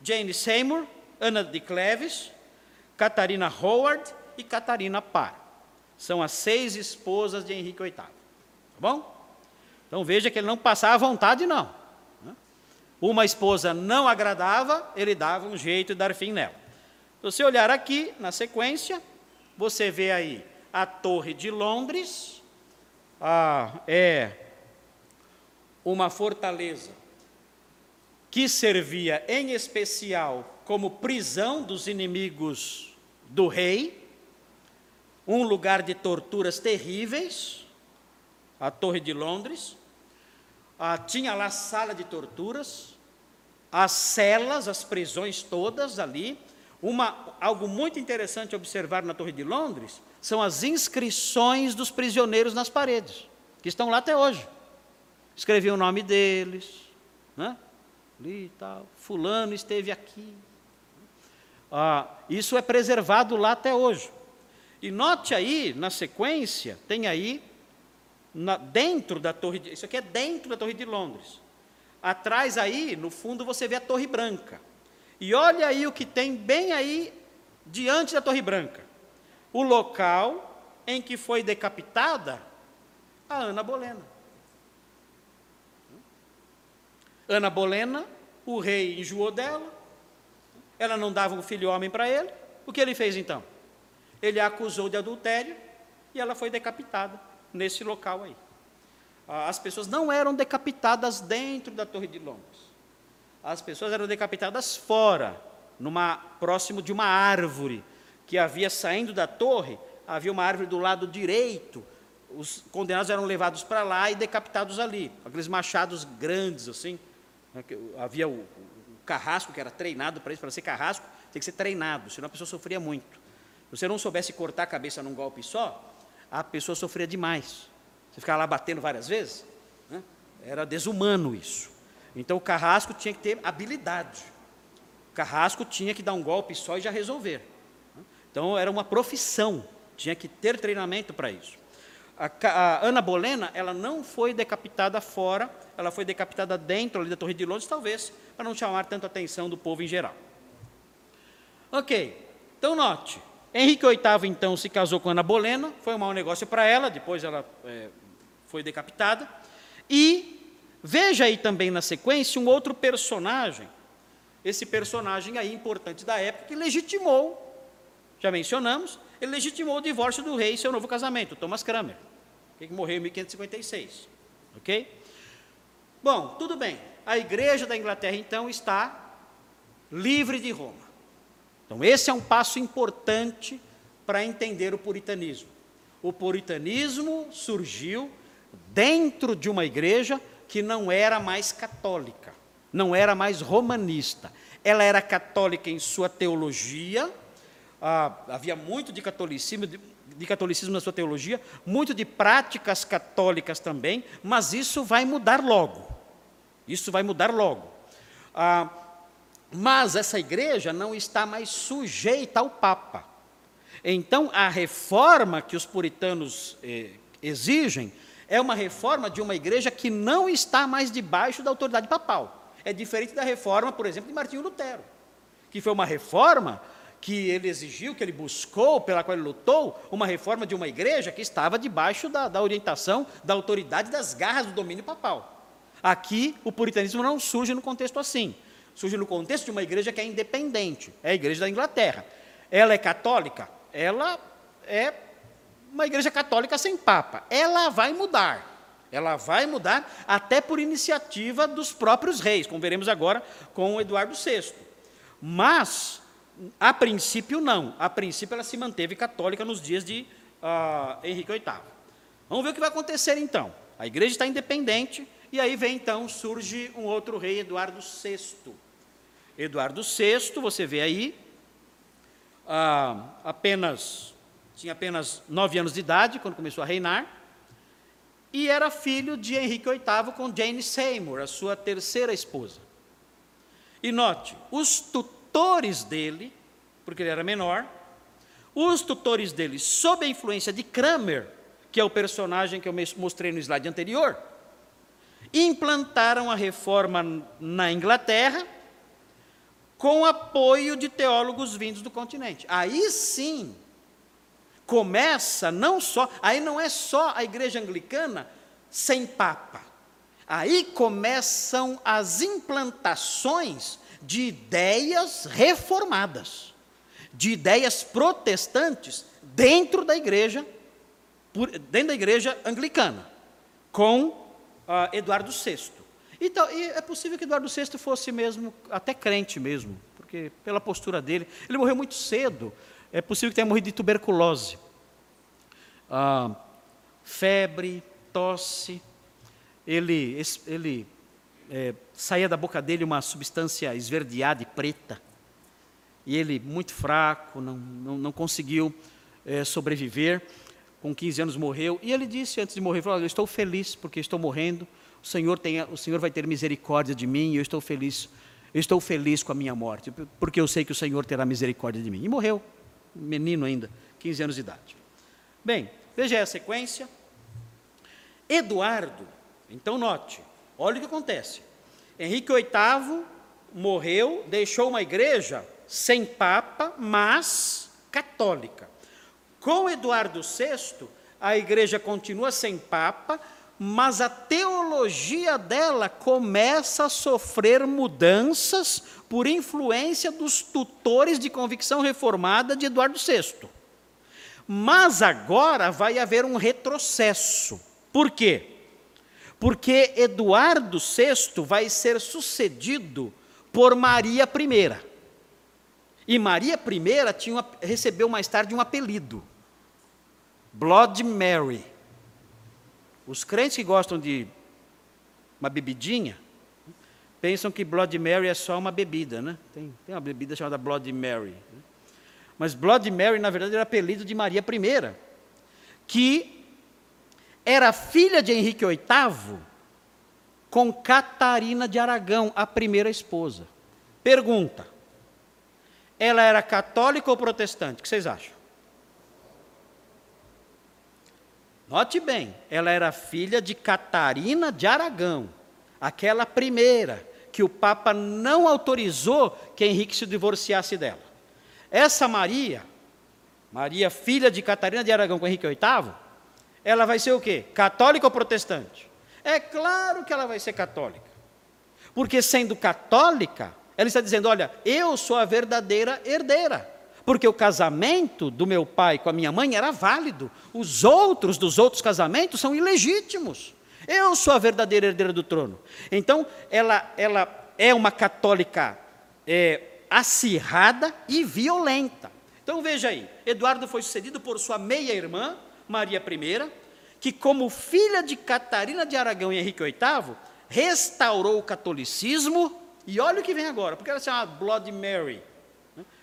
Jane Seymour, Ana de Cleves, Catarina Howard e Catarina Parr. São as seis esposas de Henrique VIII. Tá bom? Então veja que ele não passava à vontade, não. Uma esposa não agradava, ele dava um jeito de dar fim nela. Se você olhar aqui na sequência, você vê aí a Torre de Londres, ah, é uma fortaleza que servia em especial como prisão dos inimigos do rei, um lugar de torturas terríveis, a Torre de Londres. Ah, tinha lá sala de torturas, as celas, as prisões todas ali. Uma, algo muito interessante observar na Torre de Londres são as inscrições dos prisioneiros nas paredes, que estão lá até hoje. Escrevi o nome deles, né? Ali e tal. Fulano esteve aqui, ah, isso é preservado lá até hoje. E note aí, na sequência, tem aí, na, dentro da Torre de, Isso aqui é dentro da Torre de Londres. Atrás aí, no fundo, você vê a Torre Branca. E olha aí o que tem bem aí, diante da Torre Branca. O local em que foi decapitada a Ana Bolena. Ana Bolena, o rei enjoou dela, ela não dava um filho homem para ele. O que ele fez então? Ele a acusou de adultério e ela foi decapitada nesse local aí. Ah, as pessoas não eram decapitadas dentro da Torre de Londres. As pessoas eram decapitadas fora, numa próximo de uma árvore que havia saindo da torre, havia uma árvore do lado direito. Os condenados eram levados para lá e decapitados ali, aqueles machados grandes assim. Né, havia o, carrasco, que era treinado para isso, para ser carrasco, tem que ser treinado, senão a pessoa sofria muito. Se você não soubesse cortar a cabeça num golpe só, a pessoa sofria demais. Você ficava lá batendo várias vezes, né? era desumano isso. Então o carrasco tinha que ter habilidade. O carrasco tinha que dar um golpe só e já resolver. Né? Então era uma profissão, tinha que ter treinamento para isso. A, a, Ana Bolena, ela não foi decapitada fora, ela foi decapitada dentro ali da Torre de Londres, talvez para não chamar tanto a atenção do povo em geral. Ok, então note, Henrique VIII então se casou com Ana Bolena, foi um mau negócio para ela, depois ela é, foi decapitada. E veja aí também na sequência um outro personagem, esse personagem aí importante da época, que legitimou, já mencionamos, ele legitimou o divórcio do rei e seu novo casamento, Thomas Cranmer, que morreu em 1556. Ok? Bom, tudo bem a igreja da Inglaterra então está livre de Roma. Então, esse é um passo importante para entender o puritanismo. O puritanismo surgiu dentro de uma igreja que não era mais católica, não era mais romanista. Ela era católica em sua teologia, ah, havia muito de catolicismo catolicismo na sua teologia, muito de práticas católicas também, mas isso vai mudar logo. Isso vai mudar logo. Ah, mas essa igreja não está mais sujeita ao Papa. Então, a reforma que os puritanos eh, exigem é uma reforma de uma igreja que não está mais debaixo da autoridade papal. É diferente da reforma, por exemplo, de Martinho Lutero, que foi uma reforma que ele exigiu, que ele buscou, pela qual ele lutou, uma reforma de uma igreja que estava debaixo da, da orientação, da autoridade, das garras do domínio papal. Aqui, o puritanismo não surge no contexto assim. Surge no contexto de uma igreja que é independente, é a igreja da Inglaterra. Ela é católica? Ela é uma igreja católica sem papa. Ela vai mudar. Ela vai mudar até por iniciativa dos próprios reis, como veremos agora com Eduardo VI. Mas, a princípio, não. A princípio, ela se manteve católica nos dias de uh, Henrique VIII. Vamos ver o que vai acontecer então. A igreja está independente, e aí vem então, surge um outro rei, Eduardo VI. Eduardo VI, você vê aí, uh, apenas tinha apenas nove anos de idade quando começou a reinar, e era filho de Henrique VIII com Jane Seymour, a sua terceira esposa. E note, os tutores dele, porque ele era menor, os tutores dele, sob a influência de Cramer, que é o personagem que eu mostrei no slide anterior, implantaram a reforma na Inglaterra com apoio de teólogos vindos do continente. Aí sim, começa não só, aí não é só a igreja anglicana sem papa. Aí começam as implantações de ideias reformadas, de ideias protestantes dentro da igreja, dentro da igreja anglicana, com uh, Eduardo VI. Então, é possível que Eduardo VI fosse mesmo até crente mesmo, porque pela postura dele, ele morreu muito cedo é possível que tenha morrido de tuberculose. Ah, febre, tosse. Ele, ele é, saía da boca dele uma substância esverdeada e preta. E ele, muito fraco, não, não, não conseguiu é, sobreviver. Com 15 anos morreu. E ele disse antes de morrer: falou, Eu estou feliz porque estou morrendo. O Senhor, tem, o Senhor vai ter misericórdia de mim e eu estou feliz. Eu estou feliz com a minha morte, porque eu sei que o Senhor terá misericórdia de mim. E morreu menino ainda, 15 anos de idade. Bem, veja a sequência. Eduardo, então note, olha o que acontece. Henrique VIII morreu, deixou uma igreja sem papa, mas católica. Com Eduardo VI, a igreja continua sem papa, mas a teologia dela começa a sofrer mudanças por influência dos tutores de convicção reformada de Eduardo VI. Mas agora vai haver um retrocesso. Por quê? Porque Eduardo VI vai ser sucedido por Maria I. E Maria I tinha uma, recebeu mais tarde um apelido: Blood Mary. Os crentes que gostam de uma bebidinha, pensam que Blood Mary é só uma bebida, né? Tem, tem uma bebida chamada Blood Mary. Né? Mas Blood Mary, na verdade, era apelido de Maria I, que era filha de Henrique VIII com Catarina de Aragão, a primeira esposa. Pergunta: ela era católica ou protestante? O que vocês acham? Note bem, ela era filha de Catarina de Aragão, aquela primeira que o Papa não autorizou que Henrique se divorciasse dela. Essa Maria, Maria, filha de Catarina de Aragão com Henrique VIII, ela vai ser o quê? Católica ou protestante? É claro que ela vai ser católica. Porque sendo católica, ela está dizendo: olha, eu sou a verdadeira herdeira. Porque o casamento do meu pai com a minha mãe era válido. Os outros dos outros casamentos são ilegítimos. Eu sou a verdadeira herdeira do trono. Então, ela, ela é uma católica é, acirrada e violenta. Então, veja aí: Eduardo foi sucedido por sua meia-irmã, Maria I, que, como filha de Catarina de Aragão e Henrique VIII, restaurou o catolicismo. E olha o que vem agora, porque ela se chama Blood Mary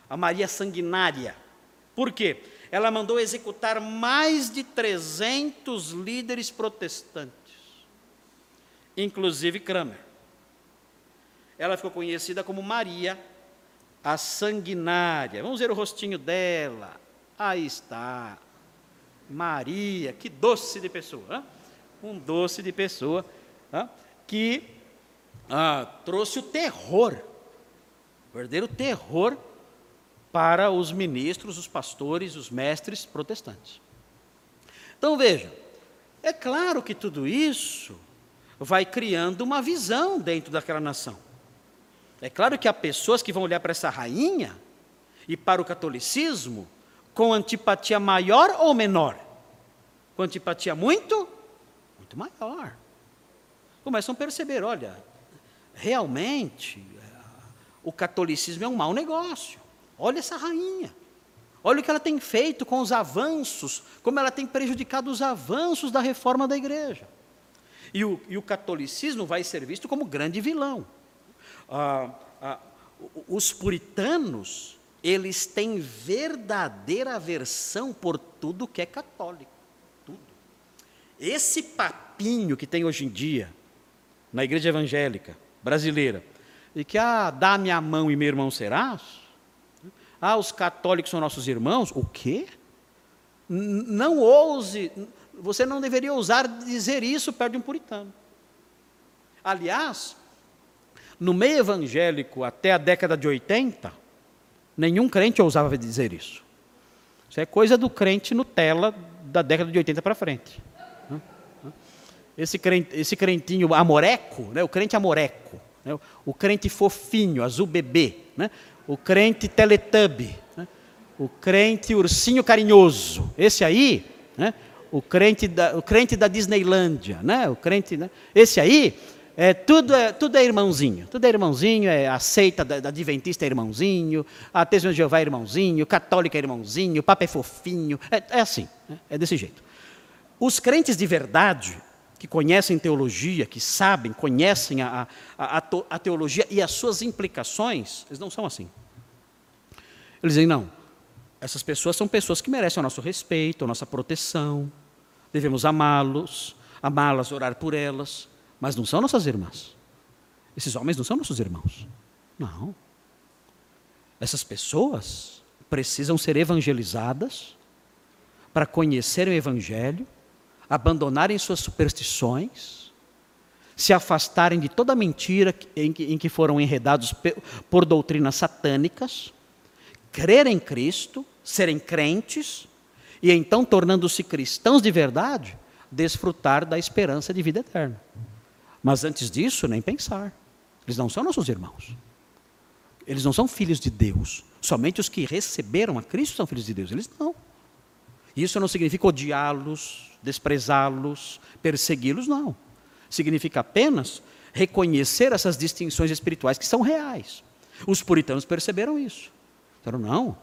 a Maria sanguinária. Por quê? ela mandou executar mais de 300 líderes protestantes, inclusive Kramer. Ela ficou conhecida como Maria a Sanguinária. Vamos ver o rostinho dela. Aí está. Maria, que doce de pessoa. Hein? Um doce de pessoa hein? que ah, trouxe o terror, o verdadeiro terror para os ministros, os pastores, os mestres protestantes. Então veja, é claro que tudo isso vai criando uma visão dentro daquela nação. É claro que há pessoas que vão olhar para essa rainha e para o catolicismo com antipatia maior ou menor? Com antipatia muito, muito maior. Começam a perceber, olha, realmente o catolicismo é um mau negócio. Olha essa rainha. Olha o que ela tem feito com os avanços, como ela tem prejudicado os avanços da reforma da igreja. E o, e o catolicismo vai ser visto como grande vilão. Ah, ah, os puritanos, eles têm verdadeira aversão por tudo que é católico. Tudo. Esse papinho que tem hoje em dia, na igreja evangélica brasileira, e que, ah, dá minha mão e meu irmão serás, ah, os católicos são nossos irmãos. O quê? Não ouse, você não deveria ousar dizer isso perto de um puritano. Aliás, no meio evangélico, até a década de 80, nenhum crente ousava dizer isso. Isso é coisa do crente Nutella da década de 80 para frente. Esse, crente, esse crentinho amoreco, né, o crente amoreco, né, o crente fofinho, azul bebê, né, o crente teletubb, né? o crente ursinho carinhoso. Esse aí, né? o, crente da, o crente da Disneylândia, né? o crente, né? esse aí, é, tudo, é, tudo é irmãozinho, tudo é irmãozinho, é aceita da, da Adventista é irmãozinho, a Testemunha de Jeová é irmãozinho, católica é irmãozinho, o Papa é fofinho, é, é assim, né? é desse jeito. Os crentes de verdade, que conhecem teologia, que sabem, conhecem a, a, a, teologia e as suas implicações, eles não são assim. Eles dizem, não, essas pessoas são pessoas que merecem o nosso respeito, a nossa proteção, devemos amá-los, amá-las, orar por elas, mas não são nossas irmãs. Esses homens não são nossos irmãos. Não. Essas pessoas precisam ser evangelizadas para conhecerem o Evangelho abandonarem suas superstições, se afastarem de toda mentira em que, foram enredados por doutrinas satânicas, crer em Cristo, serem crentes, e então, tornando-se cristãos de verdade, desfrutar da esperança de vida eterna. Mas antes disso, nem pensar. Eles não são nossos irmãos. Eles não são filhos de Deus. Somente os que receberam a Cristo são filhos de Deus. Eles não. Isso não significa odiá-los, desprezá-los, persegui-los, não. Significa apenas reconhecer essas distinções espirituais que são reais. Os puritanos perceberam isso. Disseram, não,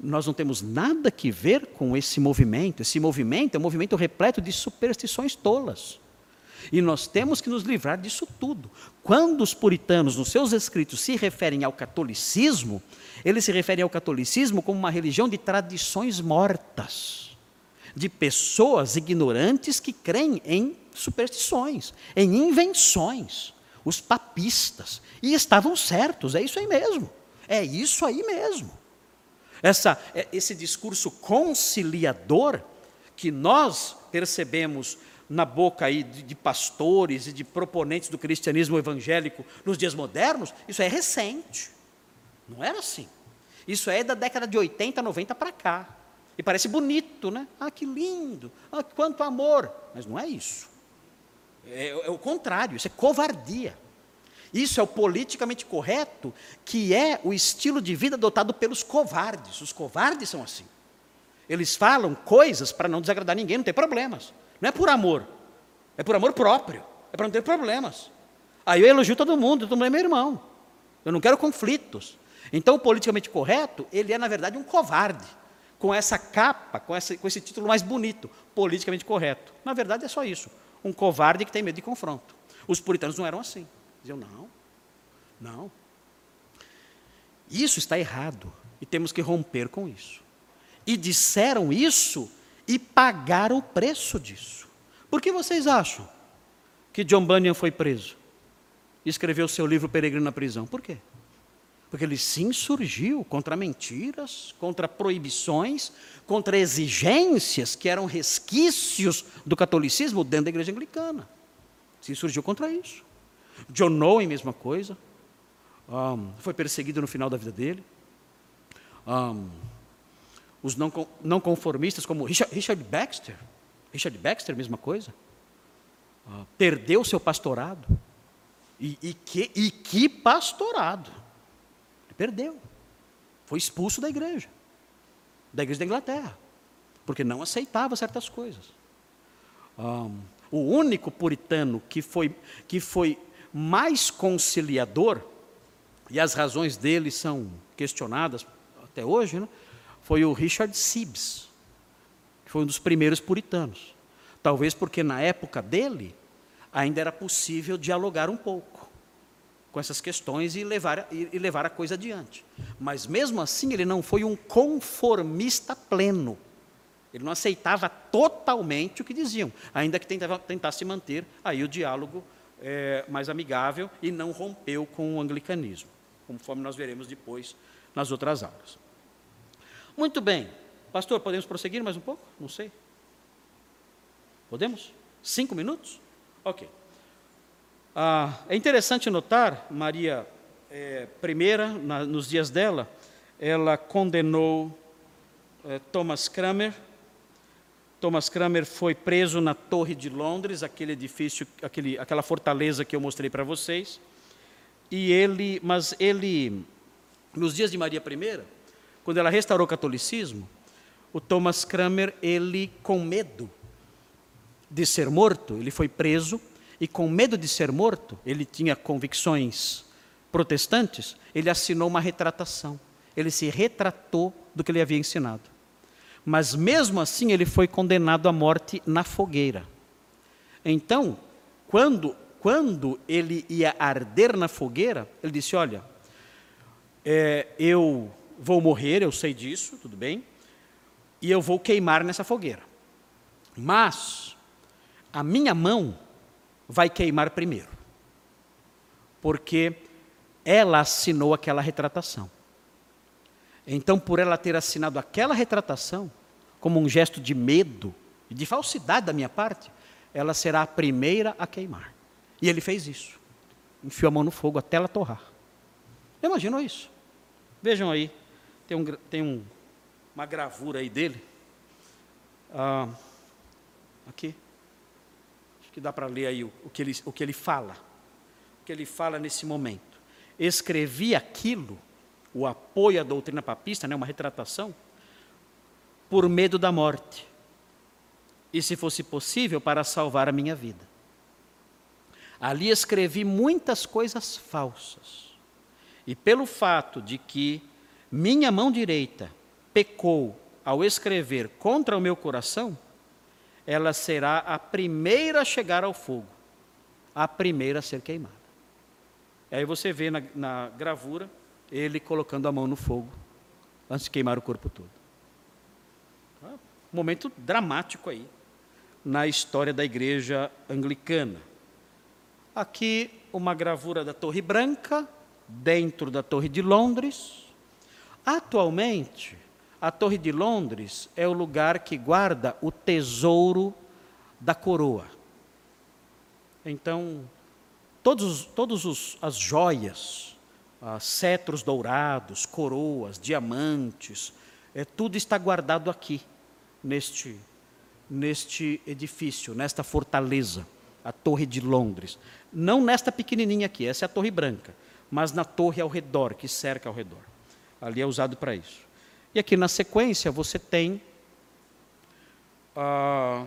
nós não temos nada que ver com esse movimento. Esse movimento é um movimento repleto de superstições tolas. E nós temos que nos livrar disso tudo. Quando os puritanos, nos seus escritos, se referem ao catolicismo, eles se referem ao catolicismo como uma religião de tradições mortas de pessoas ignorantes que creem em superstições, em invenções, os papistas. E estavam certos, é isso aí mesmo. É isso aí mesmo. Essa, é, esse discurso conciliador que nós percebemos na boca aí de, de, pastores e de proponentes do cristianismo evangélico nos dias modernos, isso é recente. Não era assim. Isso é da década de 80, 90 para cá. E parece bonito, né? Ah, que lindo! Ah, quanto amor! Mas não é isso. É, é, o contrário, isso é covardia. Isso é o politicamente correto, que é o estilo de vida adotado pelos covardes. Os covardes são assim. Eles falam coisas para não desagradar ninguém, não tem problemas. Não é por amor, é por amor próprio, é para não ter problemas. Aí eu elogio todo mundo, todo mundo é meu irmão. Eu não quero conflitos. Então, o politicamente correto, ele é, na verdade, um covarde com essa capa, com, com esse título mais bonito, politicamente correto. Na verdade é só isso, um covarde que tem medo de confronto. Os puritanos não eram assim. Diziam, não, não. Isso está errado e temos que romper com isso. e disseram isso e pagaram o preço disso. Por que vocês acham que John Bunyan foi preso e escreveu seu livro Peregrino na Prisão? Por quê? Porque ele se insurgiu contra mentiras, contra proibições, contra exigências que eram resquícios do catolicismo dentro da igreja anglicana. Se insurgiu contra isso. John Owen, mesma coisa. Um, foi perseguido no final da vida dele. Um, os não, conformistas, como Richard, Baxter. Richard Baxter, mesma coisa. Uh, perdeu seu pastorado. E, e, que, e que pastorado! Perdeu. Foi expulso da igreja, da igreja da Inglaterra, porque não aceitava certas coisas. Um, o único puritano que foi, que foi mais conciliador, e as razões dele são questionadas até hoje, né, foi o Richard Sibbes, que foi um dos primeiros puritanos. Talvez porque na época dele ainda era possível dialogar um pouco com essas questões e levar, e levar a coisa adiante. Mas mesmo assim, ele não foi um conformista pleno. Ele não aceitava totalmente o que diziam, ainda que tentava, tentasse manter aí o diálogo é, mais amigável e não rompeu com o anglicanismo, conforme nós veremos depois nas outras aulas. Muito bem. Pastor, podemos prosseguir mais um pouco? Não sei. Podemos? Cinco minutos? Ok. Ah, é interessante notar, Maria é, I, na, nos dias dela, ela condenou é, Thomas Cramer. Thomas Cramer foi preso na Torre de Londres, aquele edifício, aquele, aquela fortaleza que eu mostrei para vocês. E ele, mas ele, nos dias de Maria I, quando ela restaurou o catolicismo, o Thomas Cramer, ele com medo de ser morto, ele foi preso e com medo de ser morto, ele tinha convicções protestantes, ele assinou uma retratação. Ele se retratou do que ele havia ensinado. Mas mesmo assim ele foi condenado à morte na fogueira. Então, quando, quando ele ia arder na fogueira, ele disse: Olha, é, eu vou morrer, eu sei disso, tudo bem, e eu vou queimar nessa fogueira. Mas a minha mão vai queimar primeiro. Porque ela assinou aquela retratação. Então, por ela ter assinado aquela retratação, como um gesto de medo e de falsidade da minha parte, ela será a primeira a queimar. E ele fez isso. Enfiou a mão no fogo até ela torrar. Imaginou isso? Vejam aí, tem, um, tem um, uma gravura aí dele. Ah, aqui que dá para ler aí o, o, que ele, o que ele fala. O que ele fala nesse momento. Escrevi aquilo, o apoio à doutrina papista, né, uma retratação, por medo da morte. E se fosse possível, para salvar a minha vida. Ali escrevi muitas coisas falsas. E pelo fato de que minha mão direita pecou ao escrever contra o meu coração, ela será a primeira a chegar ao fogo, a primeira a ser queimada. Aí você vê na, na gravura ele colocando a mão no fogo antes de queimar o corpo todo. Um momento dramático aí na história da igreja anglicana. Aqui uma gravura da Torre Branca, dentro da Torre de Londres. Atualmente, a Torre de Londres é o lugar que guarda o tesouro da coroa. Então, todos, todos os, as joias, ah, cetros dourados, coroas, diamantes, é, tudo está guardado aqui, neste, neste edifício, nesta fortaleza, a Torre de Londres. Não nesta pequenininha aqui, essa é a Torre Branca, mas na torre ao redor, que cerca ao redor. Ali é usado para isso. E aqui na sequência você tem a,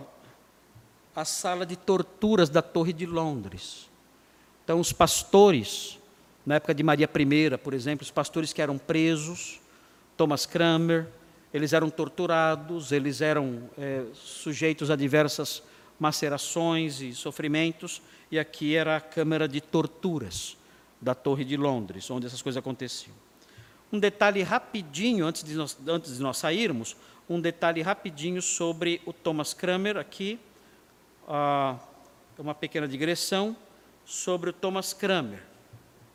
a sala de torturas da Torre de Londres. Então, os pastores, na época de Maria I, por exemplo, os pastores que eram presos, Thomas Cranmer, eles eram torturados, eles eram é, sujeitos a diversas macerações e sofrimentos, e aqui era a câmara de torturas da Torre de Londres, onde essas coisas aconteciam. Um detalhe rapidinho, antes de nós, antes de nós sairmos, um detalhe rapidinho sobre o Thomas Kramer aqui, uh, uma pequena digressão sobre o Thomas Kramer.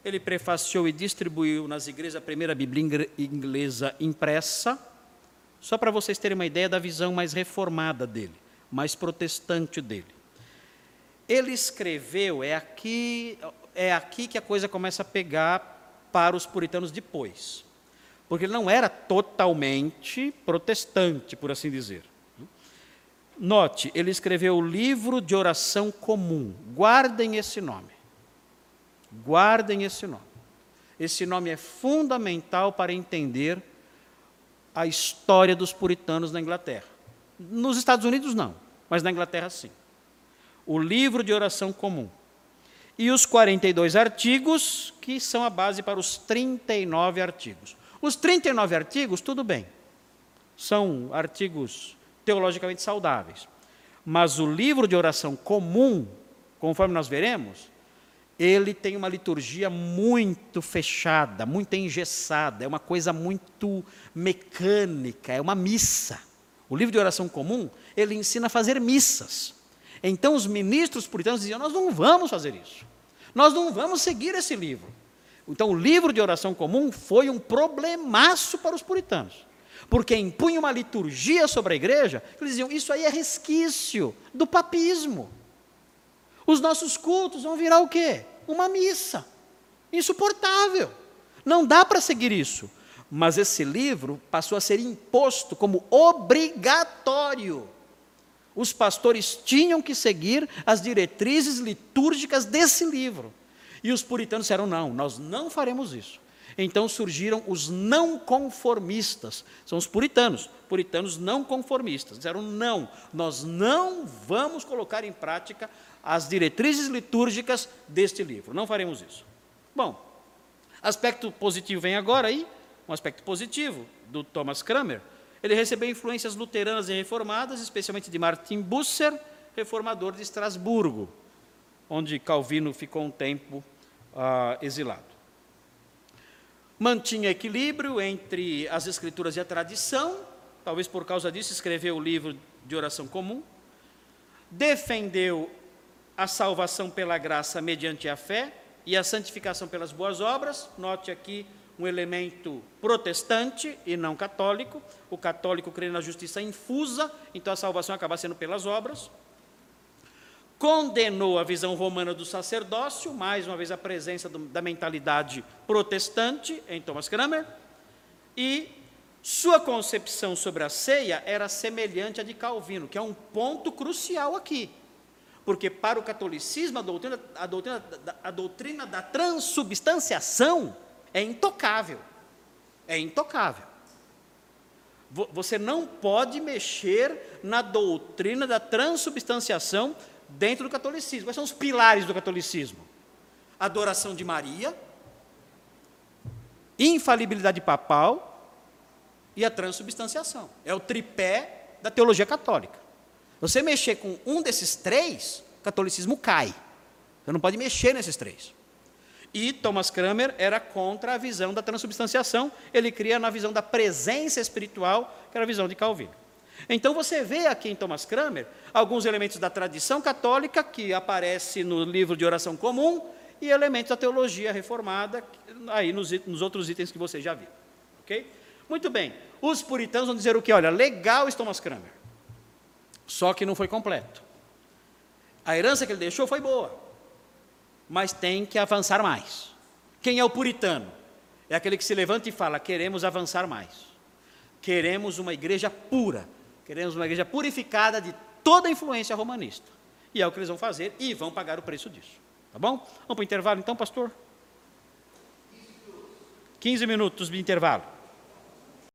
Ele prefaciou e distribuiu nas igrejas a primeira Bíblia inglesa impressa, só para vocês terem uma ideia da visão mais reformada dele, mais protestante dele. Ele escreveu, é aqui, é aqui que a coisa começa a pegar para os puritanos depois. Porque ele não era totalmente protestante, por assim dizer. Note, ele escreveu o livro de oração comum. Guardem esse nome. Guardem esse nome. Esse nome é fundamental para entender a história dos puritanos na Inglaterra. Nos Estados Unidos, não, mas na Inglaterra, sim. O livro de oração comum. E os 42 artigos, que são a base para os 39 artigos. Os 39 artigos, tudo bem, são artigos teologicamente saudáveis. Mas o livro de oração comum, conforme nós veremos, ele tem uma liturgia muito fechada, muito engessada, é uma coisa muito mecânica, é uma missa. O livro de oração comum, ele ensina a fazer missas. Então os ministros puritanos diziam: Nós não vamos fazer isso, nós não vamos seguir esse livro. Então o livro de oração comum foi um problemaço para os puritanos, porque impunha uma liturgia sobre a igreja, eles diziam: Isso aí é resquício do papismo. Os nossos cultos vão virar o quê? Uma missa. Insuportável. Não dá para seguir isso. Mas esse livro passou a ser imposto como obrigatório. Os pastores tinham que seguir as diretrizes litúrgicas desse livro. E os puritanos disseram: não, nós não faremos isso. Então surgiram os não conformistas, são os puritanos, puritanos não conformistas. Disseram: não, nós não vamos colocar em prática as diretrizes litúrgicas deste livro, não faremos isso. Bom, aspecto positivo vem agora aí, um aspecto positivo do Thomas Kramer. Ele recebeu influências luteranas e reformadas, especialmente de Martin Busser, reformador de Estrasburgo, onde Calvino ficou um tempo uh, exilado mantinha equilíbrio entre as escrituras e a tradição, talvez por causa disso escreveu o livro de oração comum, defendeu a salvação pela graça mediante a fé e a santificação pelas boas obras. Note aqui um elemento protestante e não católico. O católico crê na justiça infusa, então a salvação acaba sendo pelas obras condenou a visão romana do sacerdócio, mais uma vez a presença do, da mentalidade protestante em Thomas Kramer, e sua concepção sobre a ceia era semelhante à de Calvino, que é um ponto crucial aqui. Porque para o catolicismo, a doutrina, a doutrina, a doutrina da transubstanciação é intocável. É intocável. Você não pode mexer na doutrina da transubstanciação dentro do catolicismo. Quais são os pilares do catolicismo? Adoração de Maria, infalibilidade papal e a transubstanciação. É o tripé da teologia católica. Você mexer com um desses três, o catolicismo cai. Você não pode mexer nesses três. E Thomas Kramer era contra a visão da transubstanciação, ele cria na visão da presença espiritual, que era a visão de Calvino. Então você vê aqui em Thomas Kramer alguns elementos da tradição católica que aparece no livro de oração comum e elementos da teologia reformada aí nos, nos outros itens que você já viu. Ok? Muito bem. Os puritanos vão dizer o que? Olha, legal Thomas Kramer. Só que não foi completo. A herança que ele deixou foi boa, mas tem que avançar mais. Quem é o puritano? É aquele que se levanta e fala: queremos avançar mais. Queremos uma igreja pura, Queremos uma igreja purificada de toda a influência romanista. E é o que eles vão fazer e vão pagar o preço disso. Tá bom? Vamos para o intervalo então, pastor? 15 minutos de intervalo.